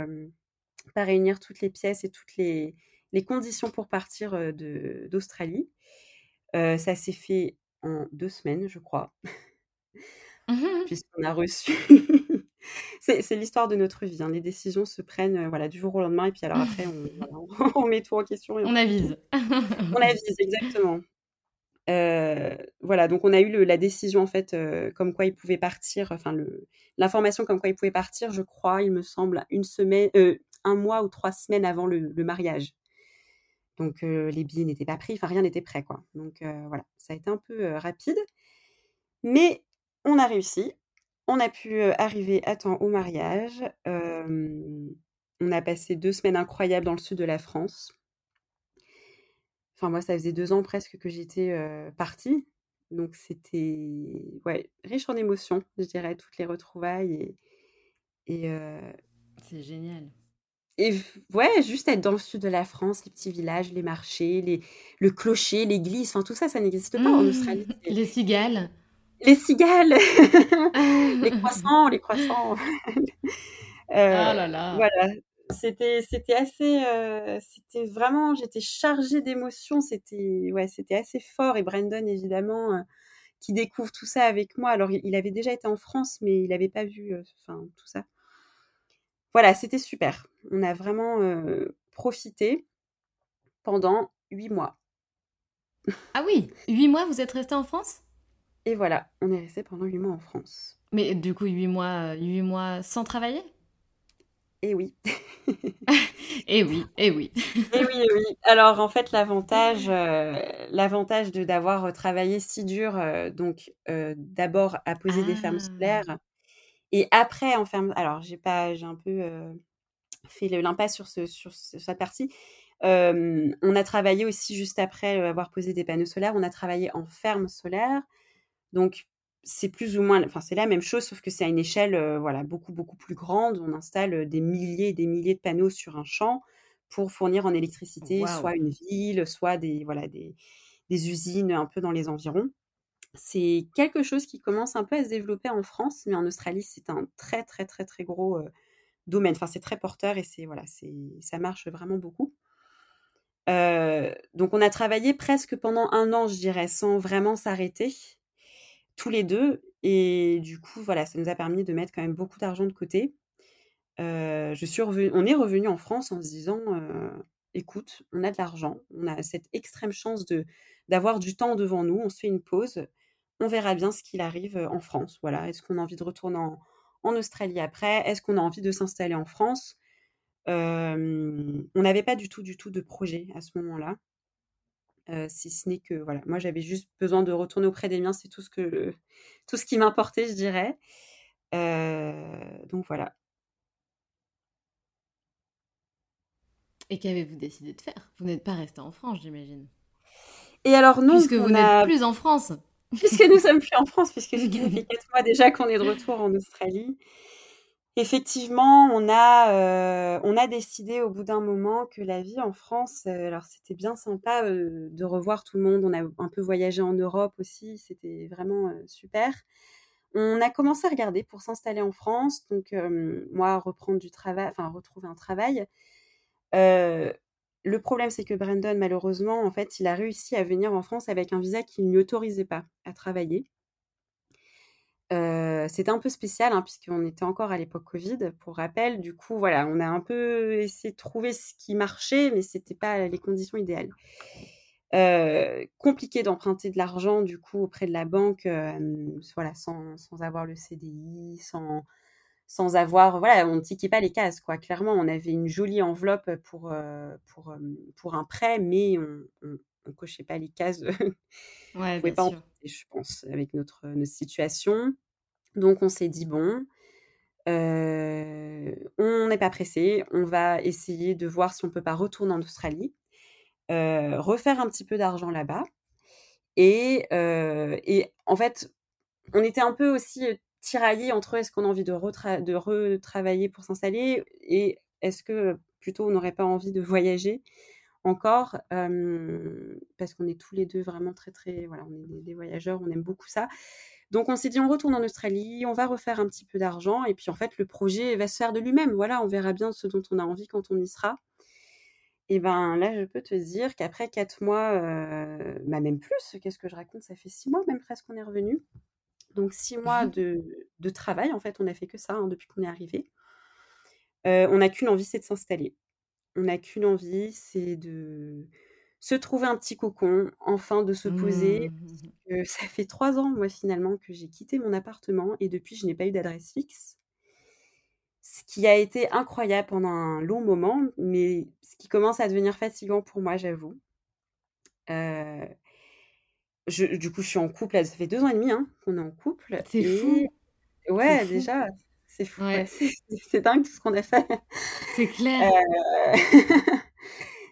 par réunir toutes les pièces et toutes les, les conditions pour partir d'Australie. ça s'est fait en deux semaines, je crois, mmh puisqu'on a reçu. [laughs] c'est l'histoire de notre vie. Hein. Les décisions se prennent voilà, du jour au lendemain, et puis alors après, on, [laughs] on met tout en question. on avise. [laughs] on avise, exactement voilà, donc on a eu la décision en fait, comme quoi il pouvait partir, enfin l'information comme quoi il pouvait partir, je crois, il me semble, une semaine, un mois ou trois semaines avant le, mariage. Donc les billets n'étaient pas pris, enfin rien n'était prêt quoi. Donc voilà, ça a été un peu rapide, mais on a réussi. On a pu arriver à temps au mariage. on a passé deux semaines incroyables dans le sud de la France. Enfin, moi, ça faisait deux ans presque que j'étais partie. Donc, c'était ouais, riche en émotions, je dirais, toutes les retrouvailles. Et, et C'est génial. Et ouais, juste être dans le sud de la France, les petits villages, les marchés, les, le clocher, l'église, enfin tout ça, ça n'existe pas en Australie. Mmh. Les cigales. Les cigales, [laughs] les [laughs] croissants, les croissants. Euh, [laughs] oh là là. Voilà, c'était c'était assez, euh, c'était vraiment, j'étais chargée d'émotions, c'était ouais, c'était assez fort. Et Brandon évidemment, euh, qui découvre tout ça avec moi. Alors il avait déjà été en France, mais il n'avait pas vu, enfin tout ça voilà, c'était super. On a vraiment profité pendant huit mois. Ah oui, huit mois, vous êtes resté en France? Et voilà, on est resté pendant huit mois en France. Mais du coup, huit mois, huit mois sans travailler? Eh oui. [laughs] eh oui, eh oui. eh oui, eh oui. Alors en fait, l'avantage, l'avantage de d'avoir travaillé si dur, donc d'abord à poser des fermes ah. Et après, en ferme, alors j'ai pas, j'ai un peu fait l'impasse sur, ce, sur cette partie. on a travaillé aussi juste après avoir posé des panneaux solaires. On a travaillé en ferme solaire. Donc, c'est plus ou moins, enfin, c'est la même chose, sauf que c'est à une échelle, voilà, beaucoup, beaucoup plus grande. On installe des milliers et des milliers de panneaux sur un champ pour fournir en électricité soit une ville, soit des, voilà, des, des usines un peu dans les environs. C'est quelque chose qui commence un peu à se développer en France, mais en Australie, c'est un très, très, très, très gros domaine. Enfin, c'est très porteur et c'est voilà, c'est ça marche vraiment beaucoup. donc, on a travaillé presque pendant un an, je dirais, sans vraiment s'arrêter, tous les deux. Et du coup, voilà, ça nous a permis de mettre quand même beaucoup d'argent de côté. je suis on est revenu en France en se disant, écoute, on a de l'argent, on a cette extrême chance de d'avoir du temps devant nous, on se fait une pause on verra bien ce qu'il arrive en France. Voilà, est-ce qu'on a envie de retourner en, Australie après? Est-ce qu'on a envie de s'installer en France On n'avait pas du tout, du tout de projet à ce moment-là. Si ce n'est que voilà, moi j'avais juste besoin de retourner auprès des miens, c'est tout ce que [laughs] tout ce qui m'importait, je dirais. donc voilà. Et qu'avez-vous décidé de faire? Vous n'êtes pas resté en France, j'imagine. Et alors non, puisque vous n'êtes plus en France. puisque nous sommes plus en France, puisque [laughs] ça fait quatre mois déjà qu'on est de retour en Australie. Effectivement, on a, euh, on a décidé au bout d'un moment que la vie en France, euh, alors c'était bien sympa euh, de revoir tout le monde. On a un peu voyagé en Europe aussi, c'était vraiment super. On a commencé à regarder pour s'installer en France, donc moi reprendre du travail, enfin retrouver un travail. Le problème, c'est que Brandon, malheureusement, en fait, il a réussi à venir en France avec un visa qui ne lui autorisait pas à travailler. C'était un peu spécial, hein, puisqu'on était encore à l'époque Covid, pour rappel. Du coup, voilà, on a un peu essayé de trouver ce qui marchait, mais ce n'était pas les conditions idéales. compliqué d'emprunter de l'argent, du coup, auprès de la banque, voilà, sans, sans, avoir le CDI, sans, sans avoir, voilà, on ne tiquait pas les cases, quoi. Clairement, on avait une jolie enveloppe pour, euh, pour, euh, pour un prêt, mais on ne cochait pas les cases. [laughs] ouais, bien pas sûr. Je pense, avec notre, situation. Donc, on s'est dit, bon, euh, on n'est pas pressé, on va essayer de voir si on peut pas retourner en Australie, refaire un petit peu d'argent là-bas. Et, et en fait, on était un peu aussi tiraillé entre est-ce qu'on a envie de, de retravailler pour s'installer et est-ce que plutôt on n'aurait pas envie de voyager encore parce qu'on est tous les deux vraiment très très voilà on est des, voyageurs on aime beaucoup ça. Donc on s'est dit on retourne en Australie on va refaire un petit peu d'argent et puis en fait le projet va se faire de lui-même. Voilà on verra bien ce dont on a envie quand on y sera. Et ben là je peux te dire qu'après quatre mois bah, même plus qu'est-ce que je raconte? Ça fait six mois même presque qu'on est revenu donc six mois mmh de, travail, en fait, on n'a fait que ça hein, depuis qu'on est arrivé. on n'a qu'une envie, c'est de s'installer. On n'a qu'une envie, c'est de se trouver un petit cocon, enfin de se poser. Mmh. ça fait trois ans, moi, finalement, que j'ai quitté mon appartement et depuis, je n'ai pas eu d'adresse fixe. Ce qui a été incroyable pendant un long moment, mais ce qui commence à devenir fatigant pour moi, j'avoue. Euh, du coup, je suis en couple, ça fait deux ans et demi hein, qu'on est en couple. C'est fou. Ouais, déjà, C'est fou, c'est dingue tout ce qu'on a fait. C'est clair. [laughs]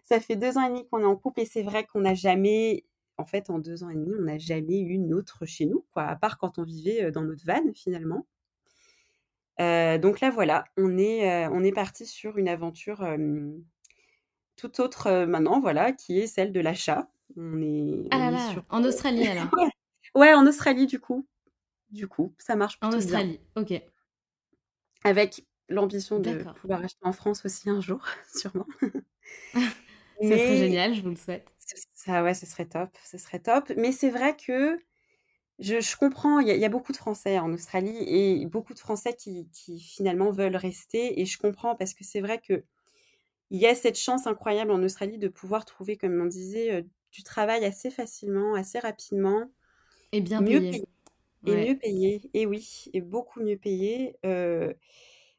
ça fait deux ans et demi qu'on est en couple et c'est vrai qu'on n'a jamais, en fait, en deux ans et demi, on n'a jamais eu une autre chez nous, quoi, à part quand on vivait dans notre van finalement. donc là, voilà, on est, on est parti sur une aventure tout autre maintenant, voilà, qui est celle de l'achat. On est, ah là là, en Australie alors. [laughs] ouais. en Australie du coup. Du coup, ça marche En Australie, ok. Avec l'ambition de pouvoir acheter en France aussi un jour, [laughs] sûrement. [laughs] ça serait génial, je vous le souhaite. Ça, ouais, ce serait top, ce serait top. Mais c'est vrai que je, comprends, il y, a beaucoup de Français en Australie et beaucoup de Français qui, finalement veulent rester. Et je comprends parce que c'est vrai que il y a cette chance incroyable en Australie de pouvoir trouver, comme on disait, euh, du travail assez facilement, assez rapidement. Et bien payé. Et mieux payé. Et oui, et beaucoup mieux payé. Euh,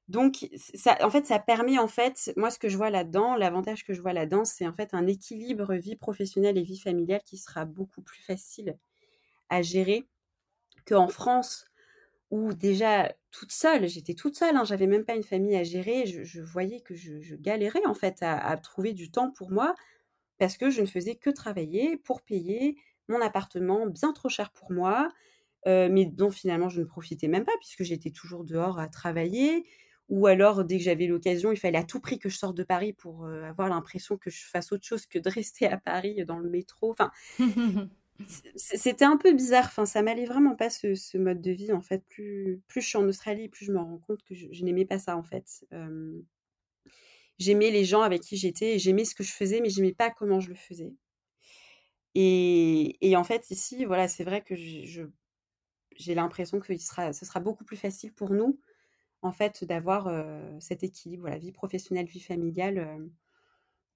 donc, ça, en fait, ça permet, en fait, moi, ce que je vois là-dedans, l'avantage que je vois là-dedans, c'est en fait un équilibre vie professionnelle et vie familiale qui sera beaucoup plus facile à gérer qu'en France, où déjà toute seule, j'étais toute seule, hein, j'avais même pas une famille à gérer, je, voyais que je, galérais en fait à, trouver du temps pour moi parce que je ne faisais que travailler pour payer mon appartement bien trop cher pour moi, euh, mais dont finalement je ne profitais même pas puisque j'étais toujours dehors à travailler ou alors dès que j'avais l'occasion, il fallait à tout prix que je sorte de Paris pour avoir l'impression que je fasse autre chose que de rester à Paris dans le métro. Enfin, [laughs] c'était un peu bizarre. Enfin, ça m'allait vraiment pas ce, mode de vie en fait. Plus, plus je suis en Australie, plus je me rends compte que je, n'aimais pas ça en fait. j'aimais les gens avec qui j'étais, j'aimais ce que je faisais, mais j'aimais pas comment je le faisais. Et, et en fait, ici, voilà, c'est vrai que je, j'ai l'impression que sera, ce sera beaucoup plus facile pour nous en fait, d'avoir cet équilibre, la vie professionnelle, vie familiale.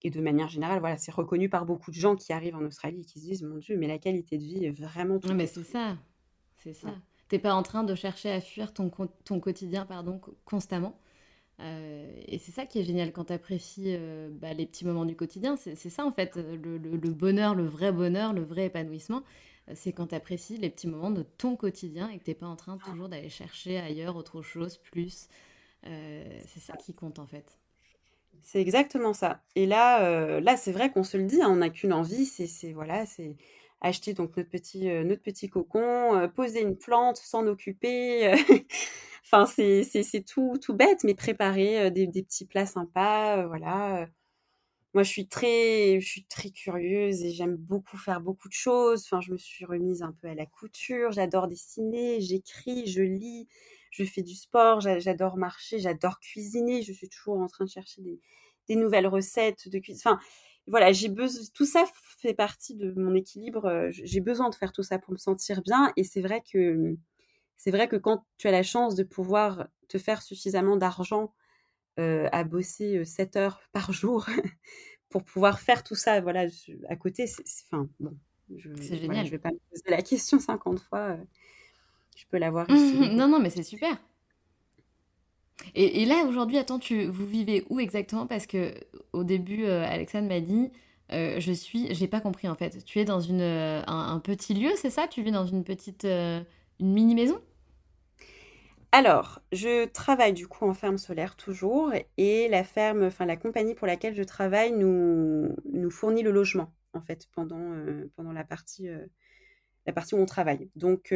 et de manière générale, voilà, c'est reconnu par beaucoup de gens qui arrivent en Australie et qui se disent, mon Dieu, mais la qualité de vie est vraiment tout. Mais c'est ça, c'est ça. T'es pas en train de chercher à fuir ton, ton quotidien, pardon, constamment. et c'est ça qui est génial quand tu apprécies bah, les petits moments du quotidien. C'est ça en fait, le, bonheur, le vrai bonheur, le vrai épanouissement c'est quand tu apprécies les petits moments de ton quotidien et que tu n'es pas en train toujours d'aller chercher ailleurs autre chose, plus. Euh, c'est ça qui compte en fait. C'est exactement ça. Et là, euh, là c'est vrai qu'on se le dit, hein, on n'a qu'une envie, c'est voilà, c'est acheter donc notre petit, euh, notre petit cocon, poser une plante, s'en occuper. [laughs] enfin, c'est tout, tout bête, mais préparer des, des petits plats sympas, voilà moi, je suis très, je suis très curieuse et j'aime beaucoup faire beaucoup de choses. Enfin, je me suis remise un peu à la couture. J'adore dessiner, j'écris, je lis, je fais du sport. J'adore marcher, j'adore cuisiner. Je suis toujours en train de chercher des, nouvelles recettes de cuisine. Enfin, voilà, j'ai besoin. Tout ça fait partie de mon équilibre. J'ai besoin de faire tout ça pour me sentir bien. Et c'est vrai que c'est vrai que quand tu as la chance de pouvoir te faire suffisamment d'argent à bosser 7 heures par jour [laughs] pour pouvoir faire tout ça voilà, à côté. C'est, enfin, bon, je ne vais pas me poser la question 50 fois. je peux l'avoir ici. non, non, mais c'est super. Et, là, aujourd'hui, attends, tu, vous vivez où exactement? Parce que au début, Alexandre m'a dit, je suis, j'ai pas compris en fait. Tu es dans une, un, petit lieu, c'est ça? Tu vis dans une petite, une mini maison alors, je travaille du coup en ferme solaire toujours et la ferme, enfin la compagnie pour laquelle je travaille nous, nous fournit le logement en fait pendant, euh, pendant la, partie, euh, la partie où on travaille. Donc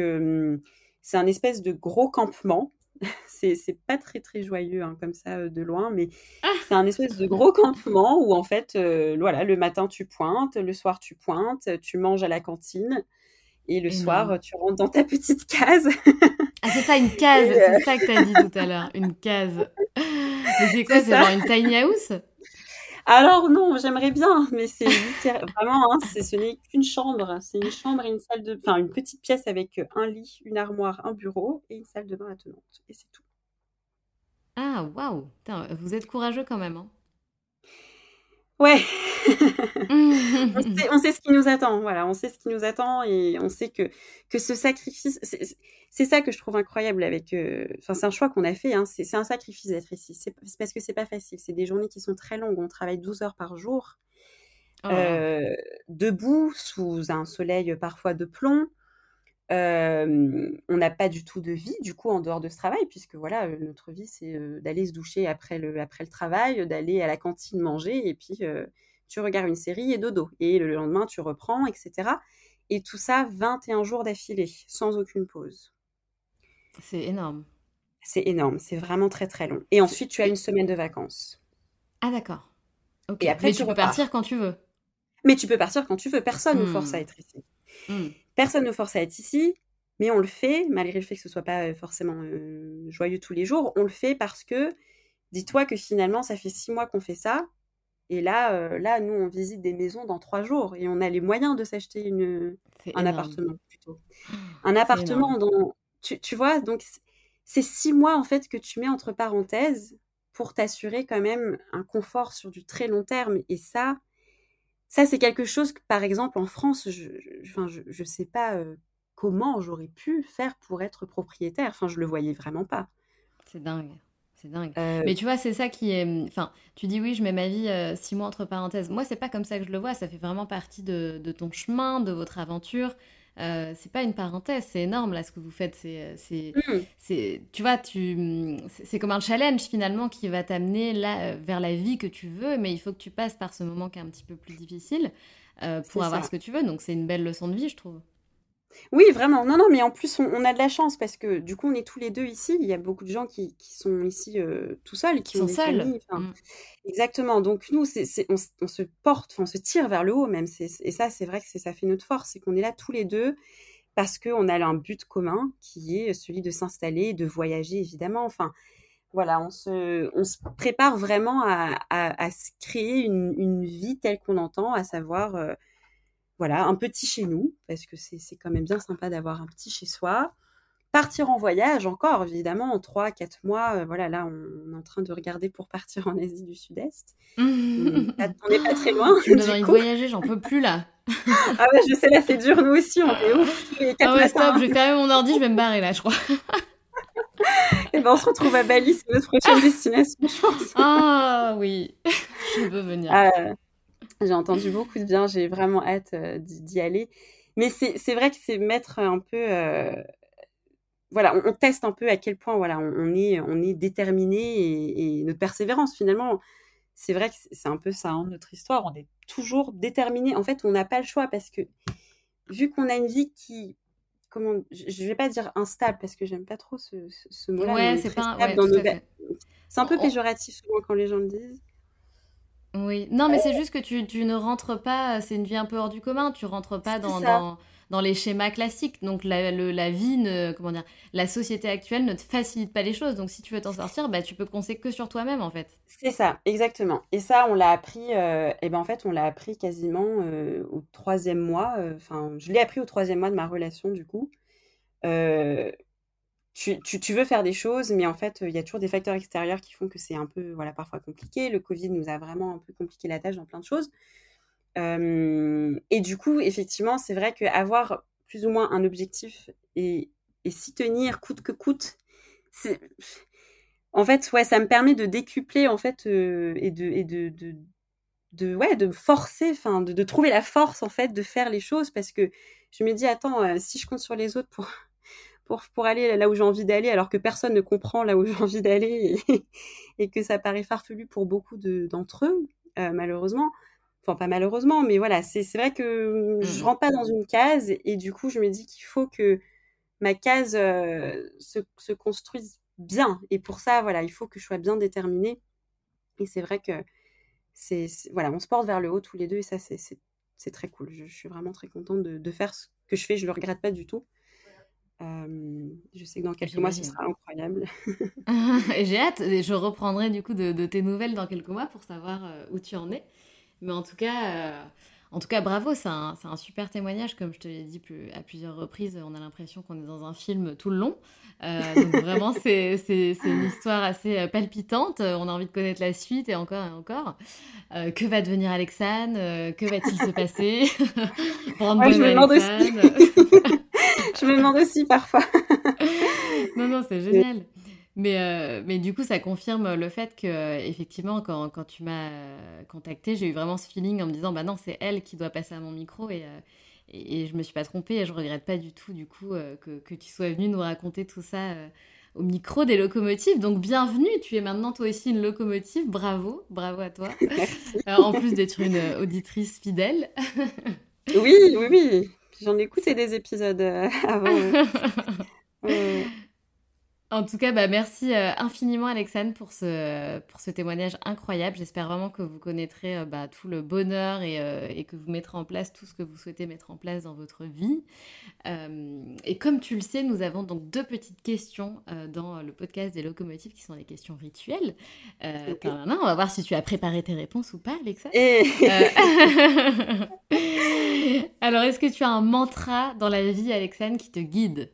c'est un espèce de gros campement. [laughs] c'est, pas très très joyeux hein, comme ça euh, de loin, mais ah! c'est un espèce de gros campement où en fait, voilà, le matin tu pointes, le soir tu pointes, tu manges à la cantine et le soir tu rentres dans ta petite case. Ah, c'est ça, une case. C'est euh, ça que tu as dit tout à l'heure. Une case. Mais c'est quoi C'est genre une tiny house? Alors non, j'aimerais bien, mais c'est vraiment, hein, ce n'est qu'une chambre. C'est une chambre et une salle de, enfin une petite pièce avec un lit, une armoire, un bureau et une salle de bain attenante. Et c'est tout. Ah waouh, vous êtes courageux quand même. Hein. Ouais. [laughs] on, sait, ce qui nous attend. Voilà, on sait ce qui nous attend et on sait que que ce sacrifice, c'est ça que je trouve incroyable avec. Euh, enfin, c'est un choix qu'on a fait. Hein, c'est un sacrifice d'être ici. C'est parce que c'est pas facile. C'est des journées qui sont très longues. On travaille 12 heures par jour, oh euh, debout sous un soleil parfois de plomb. On n'a pas du tout de vie, du coup, en dehors de ce travail, puisque voilà, notre vie, c'est d'aller se doucher après le, après le travail, d'aller à la cantine manger, et puis tu regardes une série et dodo. Et le lendemain, tu reprends, etc. Et tout ça, 21 jours d'affilée, sans aucune pause. C'est énorme. C'est énorme, c'est vraiment très très long. Et ensuite, tu as une semaine de vacances. Ah d'accord. Et après, Mais tu, peux partir quand tu veux. Mais tu peux partir quand tu veux. Personne ne force à hmm. être ici. Hmm. Personne ne force à être ici, mais on le fait, malgré le fait que ce soit pas forcément euh, joyeux tous les jours, on le fait parce que, dis-toi que finalement, ça fait six mois qu'on fait ça, et là, euh, là, nous, on visite des maisons dans trois jours, et on a les moyens de s'acheter une, un appartement plutôt. Un appartement dans, tu, tu vois, donc c'est six mois en fait que tu mets entre parenthèses pour t'assurer quand même un confort sur du très long terme, et ça, ça, c'est quelque chose que, par exemple, en France, je ne je, je, sais pas comment j'aurais pu faire pour être propriétaire. Enfin, je le voyais vraiment pas. C'est dingue. C'est dingue. Mais tu vois, c'est ça qui est. Mmh, enfin, tu dis oui, je mets ma vie six mois entre parenthèses. Moi, c'est pas comme ça que je le vois. Ça fait vraiment partie de, de ton chemin, de votre aventure. Euh, c'est pas une parenthèse, c'est énorme là ce que vous faites. C'est, c'est, mmh. tu vois, tu, c'est comme un challenge finalement qui va t'amener là euh, vers la vie que tu veux, mais il faut que tu passes par ce moment qui est un petit peu plus difficile euh, pour avoir ce que tu veux. Donc c'est une belle leçon de vie, je trouve. Oui, vraiment. Non, non, mais en plus, on, a de la chance parce que du coup, on est tous les deux ici. Il y a beaucoup de gens qui, sont ici euh, tout seuls, qui, sont seuls. Mmh. Exactement. Donc, nous, on, se porte, on se tire vers le haut même. et ça, c'est vrai que ça fait notre force. C'est qu'on est là tous les deux parce qu'on a un but commun qui est celui de s'installer, de voyager, évidemment. Enfin, voilà, on se, on se prépare vraiment à, se créer une, vie telle qu'on entend, à savoir. Euh, voilà, un petit chez nous, parce que c'est quand même bien sympa d'avoir un petit chez soi. Partir en voyage encore, évidemment, en 3-4 mois. Euh, voilà, là, on, est en train de regarder pour partir en Asie du Sud-Est. [laughs] on n'est pas très loin. Je me envie de voyager, j'en peux plus là. ah ouais, je sais, là, c'est dur, nous aussi, on est ouf. Ah ouais, stop, je vais fermer mon ordi, je vais me barrer là, je crois. [laughs] Et ben, on se retrouve à Bali, c'est notre prochaine destination, je pense. Ah oui, [laughs] je veux venir. Ah, j'ai entendu beaucoup de bien, j'ai vraiment hâte euh, d'y aller. Mais c'est vrai que c'est mettre un peu. Euh, voilà, on, teste un peu à quel point voilà, on, est, on est déterminé et, notre persévérance, finalement, c'est vrai que c'est un peu ça, hein, notre histoire. On est toujours déterminé. En fait, on n'a pas le choix parce que vu qu'on a une vie qui. Comment, je ne vais pas dire instable parce que j'aime pas trop ce, ce, mot-là. Ouais, c'est pas. c'est un peu péjoratif souvent quand les gens le disent. Oui, non, mais c'est juste que tu, tu, ne rentres pas, c'est une vie un peu hors du commun, tu rentres pas dans, dans, dans, les schémas classiques. Donc la, le, la vie, ne, comment dire, la société actuelle ne te facilite pas les choses. Donc si tu veux t'en sortir, bah, tu peux compter que sur toi-même en fait. C'est ça, exactement. Et ça, on l'a appris, euh, et ben en fait, on l'a appris quasiment euh, au troisième mois. Euh, enfin, je l'ai appris au troisième mois de ma relation du coup. Euh, tu, veux faire des choses, mais en fait, il y a toujours des facteurs extérieurs qui font que c'est un peu, voilà, parfois compliqué. Le Covid nous a vraiment un peu compliqué la tâche dans plein de choses. et du coup, effectivement, c'est vrai qu'avoir plus ou moins un objectif et, s'y tenir coûte que coûte, c'est... En fait, ouais, ça me permet de décupler, en fait, et de... Et de, de, ouais, de forcer, enfin, de, de, trouver la force, en fait, de faire les choses, parce que je me dis, attends, si je compte sur les autres pour pour, aller là où j'ai envie d'aller, alors que personne ne comprend là où j'ai envie d'aller et, [laughs] que ça paraît farfelu pour beaucoup d'entre eux, euh, malheureusement. Enfin, pas malheureusement, mais voilà, c'est vrai que je mmh. rentre pas dans une case et, du coup, je me dis qu'il faut que ma case euh, se, construise bien. Et pour ça, voilà, il faut que je sois bien déterminée. Et c'est vrai que c'est voilà, on se porte vers le haut tous les deux et ça, c'est très cool. Je, suis vraiment très contente de, de, faire ce que je fais. Je le regrette pas du tout je sais que dans quelques mois, ce sera incroyable. [laughs] [laughs] J'ai hâte. Je reprendrai du coup de, tes nouvelles dans quelques mois pour savoir euh, où tu en es. Mais en tout cas, euh, en tout cas bravo. C'est un, un, super témoignage. Comme je te l'ai dit plus, à plusieurs reprises, on a l'impression qu'on est dans un film tout le long. Euh, donc vraiment, [laughs] c'est une histoire assez palpitante. On a envie de connaître la suite et encore et encore. que va devenir Alexandre Que va-t-il se passer? Ouais, je me demande aussi. Je me demande aussi parfois. [laughs] non, non, c'est génial. Mais, euh, mais du coup, ça confirme le fait que, effectivement, quand, quand tu m'as contacté, j'ai eu vraiment ce feeling en me disant, bah non, c'est elle qui doit passer à mon micro et, euh, et, je me suis pas trompée et je regrette pas du tout du coup que, que, tu sois venue nous raconter tout ça au micro des locomotives. Donc bienvenue, tu es maintenant toi aussi une locomotive. Bravo, bravo à toi. [laughs] en plus d'être une auditrice fidèle. [laughs] oui, oui, oui. J'en ai écouté des épisodes [laughs] avant. [laughs] En tout cas, bah, merci euh, infiniment Alexandre pour ce, pour ce témoignage incroyable. J'espère vraiment que vous connaîtrez euh, bah, tout le bonheur et, euh, et, que vous mettrez en place tout ce que vous souhaitez mettre en place dans votre vie. et comme tu le sais, nous avons donc deux petites questions dans le podcast des locomotives qui sont des questions rituelles. on va voir si tu as préparé tes réponses ou pas, Alexa. [laughs] [laughs] Alors, est-ce que tu as un mantra dans la vie, Alexandre, qui te guide?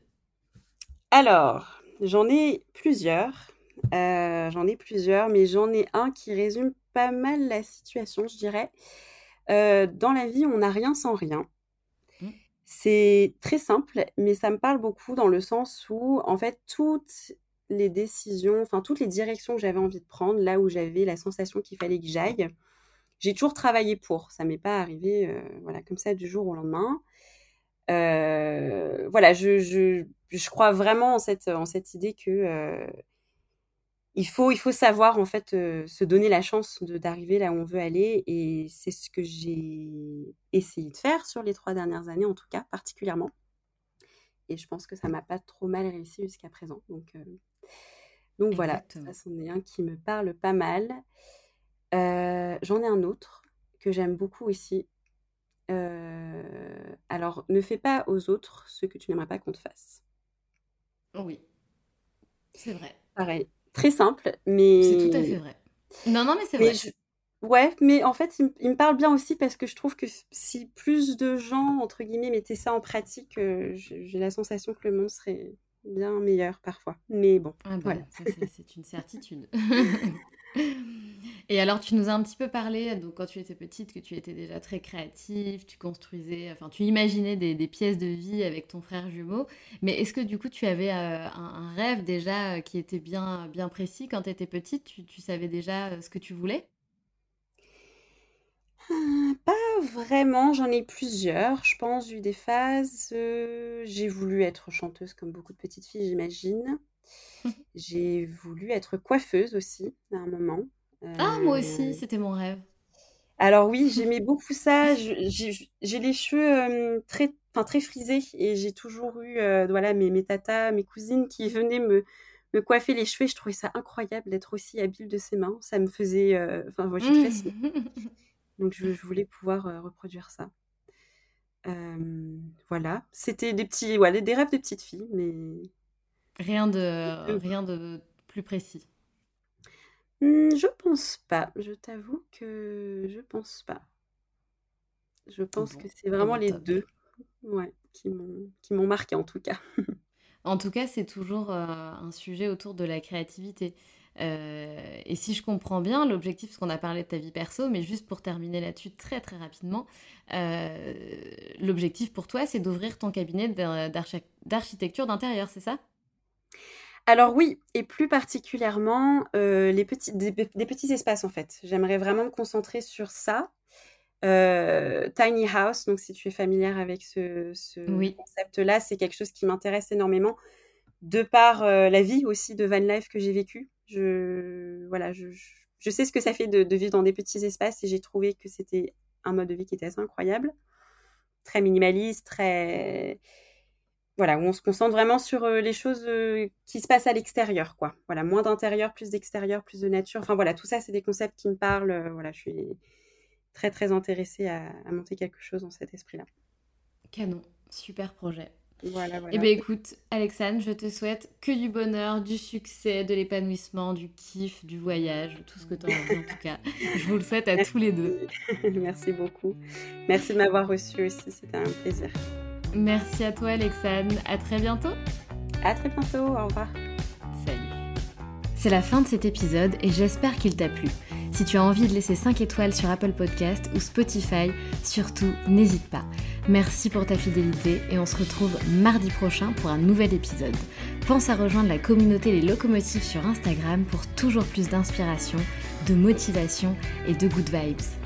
Alors, J'en ai plusieurs. Euh, j'en ai plusieurs, mais j'en ai un qui résume pas mal la situation, je dirais. Euh, dans la vie, on n'a rien sans rien. Mmh. C'est très simple, mais ça me parle beaucoup dans le sens où, en fait, toutes les décisions, enfin, toutes les directions que j'avais envie de prendre, là où j'avais la sensation qu'il fallait que j'aille, j'ai toujours travaillé pour. Ça m'est pas arrivé, euh, voilà, comme ça du jour au lendemain. Voilà, je, je crois vraiment en cette, en cette idée que euh, il, faut, il faut savoir en fait euh, se donner la chance d'arriver là où on veut aller. Et c'est ce que j'ai essayé de faire sur les trois dernières années en tout cas particulièrement. Et je pense que ça m'a pas trop mal réussi jusqu'à présent. Donc euh, donc voilà ça c'en est un qui me parle pas mal. J'en ai un autre que j'aime beaucoup aussi alors ne fais pas aux autres ce que tu n'aimerais pas qu'on te fasse oui, c'est vrai. Pareil. Très simple, mais. C'est tout à fait vrai. Non, non, mais c'est vrai. Ouais, mais en fait, il, me parle bien aussi parce que je trouve que si plus de gens, entre guillemets, mettaient ça en pratique, euh, j'ai la sensation que le monde serait bien meilleur parfois. Mais bon, ah bah, voilà. C'est une certitude. [laughs] Et alors, tu nous as un petit peu parlé, donc quand tu étais petite, que tu étais déjà très créative, tu construisais, enfin, tu imaginais des, pièces de vie avec ton frère jumeau. Mais est-ce que du coup, tu avais euh, un, rêve déjà euh, qui était bien, bien précis quand tu étais petite? Tu, savais déjà euh, ce que tu voulais? Pas vraiment, j'en ai plusieurs. Je pense, j'ai eu des phases. j'ai voulu être chanteuse comme beaucoup de petites filles, j'imagine. j'ai voulu être coiffeuse aussi à un moment. Ah, moi aussi, euh, c'était mon rêve. Alors oui, j'aimais beaucoup ça. J'ai les cheveux très, enfin, très frisés et j'ai toujours eu voilà, mes, mes tatas, mes cousines qui venaient me, me coiffer les cheveux. Je trouvais ça incroyable d'être aussi habile de ses mains. Ça me faisait... Enfin, moi, j'étais fascinée. [laughs] Donc je, voulais pouvoir reproduire ça. voilà. C'était des petits... Ouais, des rêves de petites filles, mais... Rien de, rien de plus précis. Mmh, je pense pas. Je t'avoue que je pense pas. Je pense que c'est vraiment les deux ouais, qui m'ont marqué en tout cas. [laughs] En tout cas, c'est toujours un sujet autour de la créativité. Et si je comprends bien, l'objectif, parce qu'on a parlé de ta vie perso, mais juste pour terminer là-dessus très très rapidement, l'objectif pour toi, c'est d'ouvrir ton cabinet d'architecture d'intérieur, c'est ça? Alors oui, et plus particulièrement euh, les petits, des, petits espaces en fait. J'aimerais vraiment me concentrer sur ça. Euh, tiny house, donc si tu es familière avec ce, concept-là, c'est quelque chose qui m'intéresse énormément de par euh, la vie aussi de van life que j'ai vécu. Je, voilà, je, sais ce que ça fait de, de vivre dans des petits espaces et j'ai trouvé que c'était un mode de vie qui était assez incroyable, très minimaliste, très voilà, où on se concentre vraiment sur les choses qui se passent à l'extérieur, quoi. Voilà, moins d'intérieur, plus d'extérieur, plus de nature. Enfin voilà, tout ça, c'est des concepts qui me parlent. voilà, je suis très très intéressée à, monter quelque chose dans cet esprit-là. Canon, super projet. Voilà, voilà. Eh bien écoute, Alexandre, je te souhaite que du bonheur, du succès, de l'épanouissement, du kiff, du voyage, tout ce que tu as envie en tout cas. Je vous le souhaite à tous les deux. Merci [laughs] beaucoup. Merci de m'avoir reçu aussi, c'était un plaisir. Merci à toi, Alexandre. À très bientôt. À très bientôt. Au revoir. Salut. C'est la fin de cet épisode et j'espère qu'il t'a plu. Si tu as envie de laisser 5 étoiles sur Apple Podcast ou Spotify, surtout n'hésite pas. Merci pour ta fidélité et on se retrouve mardi prochain pour un nouvel épisode. Pense à rejoindre la communauté Les Locomotives sur Instagram pour toujours plus d'inspiration, de motivation et de good vibes.